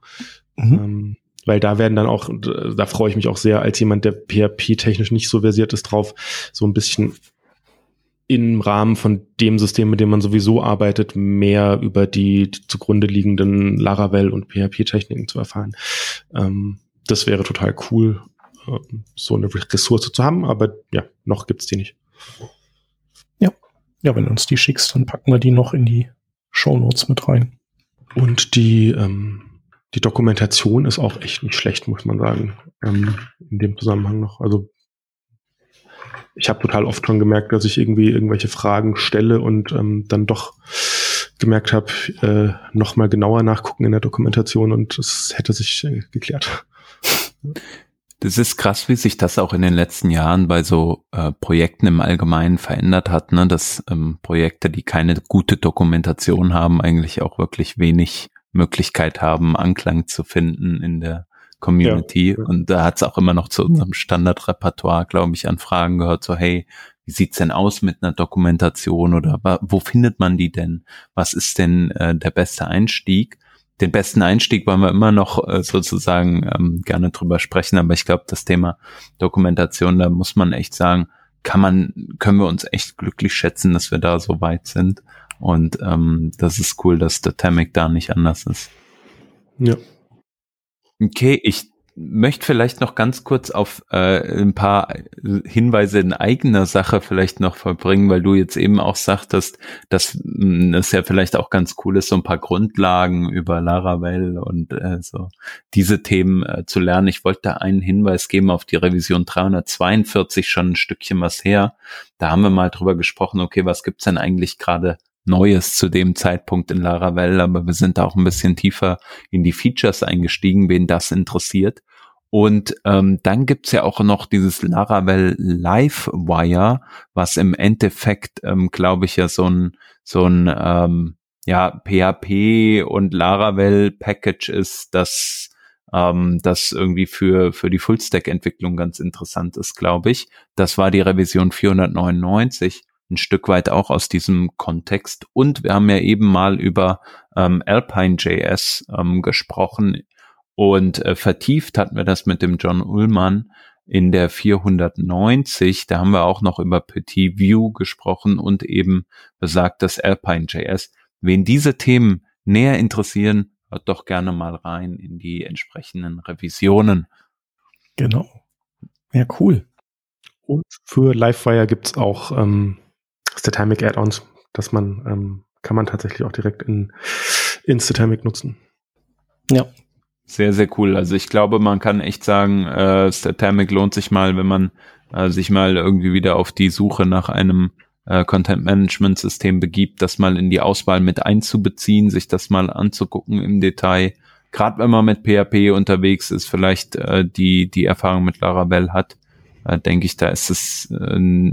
Mhm. Ähm, weil da werden dann auch, da freue ich mich auch sehr, als jemand, der PHP-technisch nicht so versiert ist, drauf, so ein bisschen im Rahmen von dem System, mit dem man sowieso arbeitet, mehr über die, zugrunde liegenden Laravel und PHP-Techniken zu erfahren. Ähm, das wäre total cool, äh, so eine Ressource zu haben, aber ja, noch gibt's die nicht. Ja, ja, wenn du uns die schickst, dann packen wir die noch in die Show Notes mit rein. Und die ähm, die Dokumentation ist auch echt nicht schlecht, muss man sagen, ähm, in dem Zusammenhang noch. Also ich habe total oft schon gemerkt, dass ich irgendwie irgendwelche Fragen stelle und ähm, dann doch gemerkt habe, äh, nochmal genauer nachgucken in der Dokumentation und es hätte sich äh, geklärt. Das ist krass, wie sich das auch in den letzten Jahren bei so äh, Projekten im Allgemeinen verändert hat, ne? dass ähm, Projekte, die keine gute Dokumentation haben, eigentlich auch wirklich wenig Möglichkeit haben, Anklang zu finden in der Community. Ja. Und da hat es auch immer noch zu unserem Standardrepertoire, glaube ich, an Fragen gehört, so, hey, wie sieht's denn aus mit einer Dokumentation oder wo findet man die denn? Was ist denn äh, der beste Einstieg? Den besten Einstieg wollen wir immer noch äh, sozusagen ähm, gerne drüber sprechen, aber ich glaube, das Thema Dokumentation, da muss man echt sagen, kann man, können wir uns echt glücklich schätzen, dass wir da so weit sind. Und ähm, das ist cool, dass der Tamic da nicht anders ist. Ja. Okay, ich möchte vielleicht noch ganz kurz auf äh, ein paar Hinweise in eigener Sache vielleicht noch verbringen, weil du jetzt eben auch sagtest, dass mh, es ja vielleicht auch ganz cool ist, so ein paar Grundlagen über Laravel und äh, so diese Themen äh, zu lernen. Ich wollte da einen Hinweis geben auf die Revision 342 schon ein Stückchen was her. Da haben wir mal drüber gesprochen, okay, was gibt's denn eigentlich gerade Neues zu dem Zeitpunkt in Laravel, aber wir sind auch ein bisschen tiefer in die Features eingestiegen, wen das interessiert. Und ähm, dann gibt's ja auch noch dieses Laravel Livewire, was im Endeffekt, ähm, glaube ich, ja so ein, so ein ähm, ja, PHP und Laravel Package ist, das ähm, das irgendwie für, für die Fullstack-Entwicklung ganz interessant ist, glaube ich. Das war die Revision 499 ein Stück weit auch aus diesem Kontext. Und wir haben ja eben mal über ähm, Alpine.js ähm, gesprochen und äh, vertieft hatten wir das mit dem John Ullmann in der 490. Da haben wir auch noch über Petit View gesprochen und eben besagtes Alpine.js. Wen diese Themen näher interessieren, hört doch gerne mal rein in die entsprechenden Revisionen. Genau. Ja, cool. Und für Livewire gibt's auch ähm, Statamic Add-ons, dass man ähm, kann man tatsächlich auch direkt in, in Statamic nutzen. Ja. Sehr, sehr cool. Also ich glaube, man kann echt sagen, äh, Statamic lohnt sich mal, wenn man äh, sich mal irgendwie wieder auf die Suche nach einem äh, Content Management System begibt, das mal in die Auswahl mit einzubeziehen, sich das mal anzugucken im Detail. Gerade wenn man mit PHP unterwegs ist, vielleicht äh, die die Erfahrung mit Laravel hat, äh, denke ich, da ist es äh,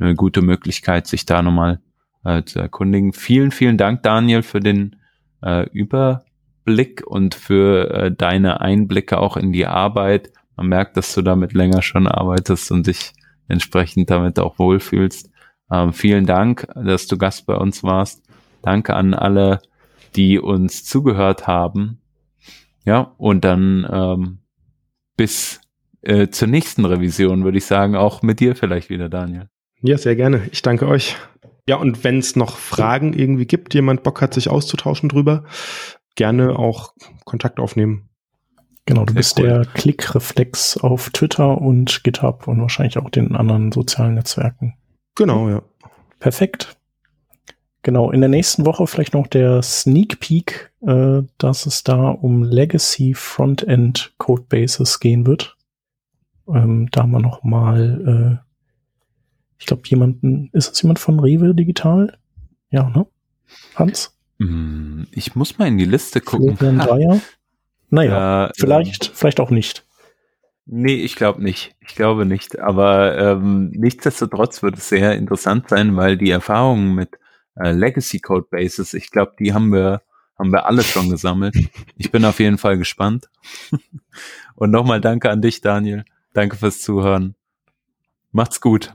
eine gute Möglichkeit, sich da nochmal äh, zu erkundigen. Vielen, vielen Dank, Daniel, für den äh, Überblick und für äh, deine Einblicke auch in die Arbeit. Man merkt, dass du damit länger schon arbeitest und dich entsprechend damit auch wohlfühlst. Ähm, vielen Dank, dass du Gast bei uns warst. Danke an alle, die uns zugehört haben. Ja, und dann ähm, bis äh, zur nächsten Revision, würde ich sagen, auch mit dir vielleicht wieder, Daniel. Ja, sehr gerne. Ich danke euch. Ja, und wenn es noch Fragen irgendwie gibt, jemand Bock hat, sich auszutauschen drüber, gerne auch Kontakt aufnehmen. Genau, du Sehr bist cool. der Klickreflex auf Twitter und GitHub und wahrscheinlich auch den anderen sozialen Netzwerken. Genau, ja. Perfekt. Genau, in der nächsten Woche vielleicht noch der Sneak Peek, äh, dass es da um Legacy Frontend Codebases gehen wird. Ähm, da haben wir noch mal äh, ich glaube, jemanden, ist es jemand von Rewe Digital? Ja, ne? Hans? Hm, ich muss mal in die Liste gucken. Florian [LAUGHS] Dreier? Naja, äh, vielleicht, ähm, vielleicht auch nicht. Nee, ich glaube nicht. Ich glaube nicht. Aber ähm, nichtsdestotrotz wird es sehr interessant sein, weil die Erfahrungen mit äh, Legacy Code Bases, ich glaube, die haben wir, haben wir alle schon gesammelt. Ich bin auf jeden Fall gespannt. [LAUGHS] Und nochmal danke an dich, Daniel. Danke fürs Zuhören. Macht's gut.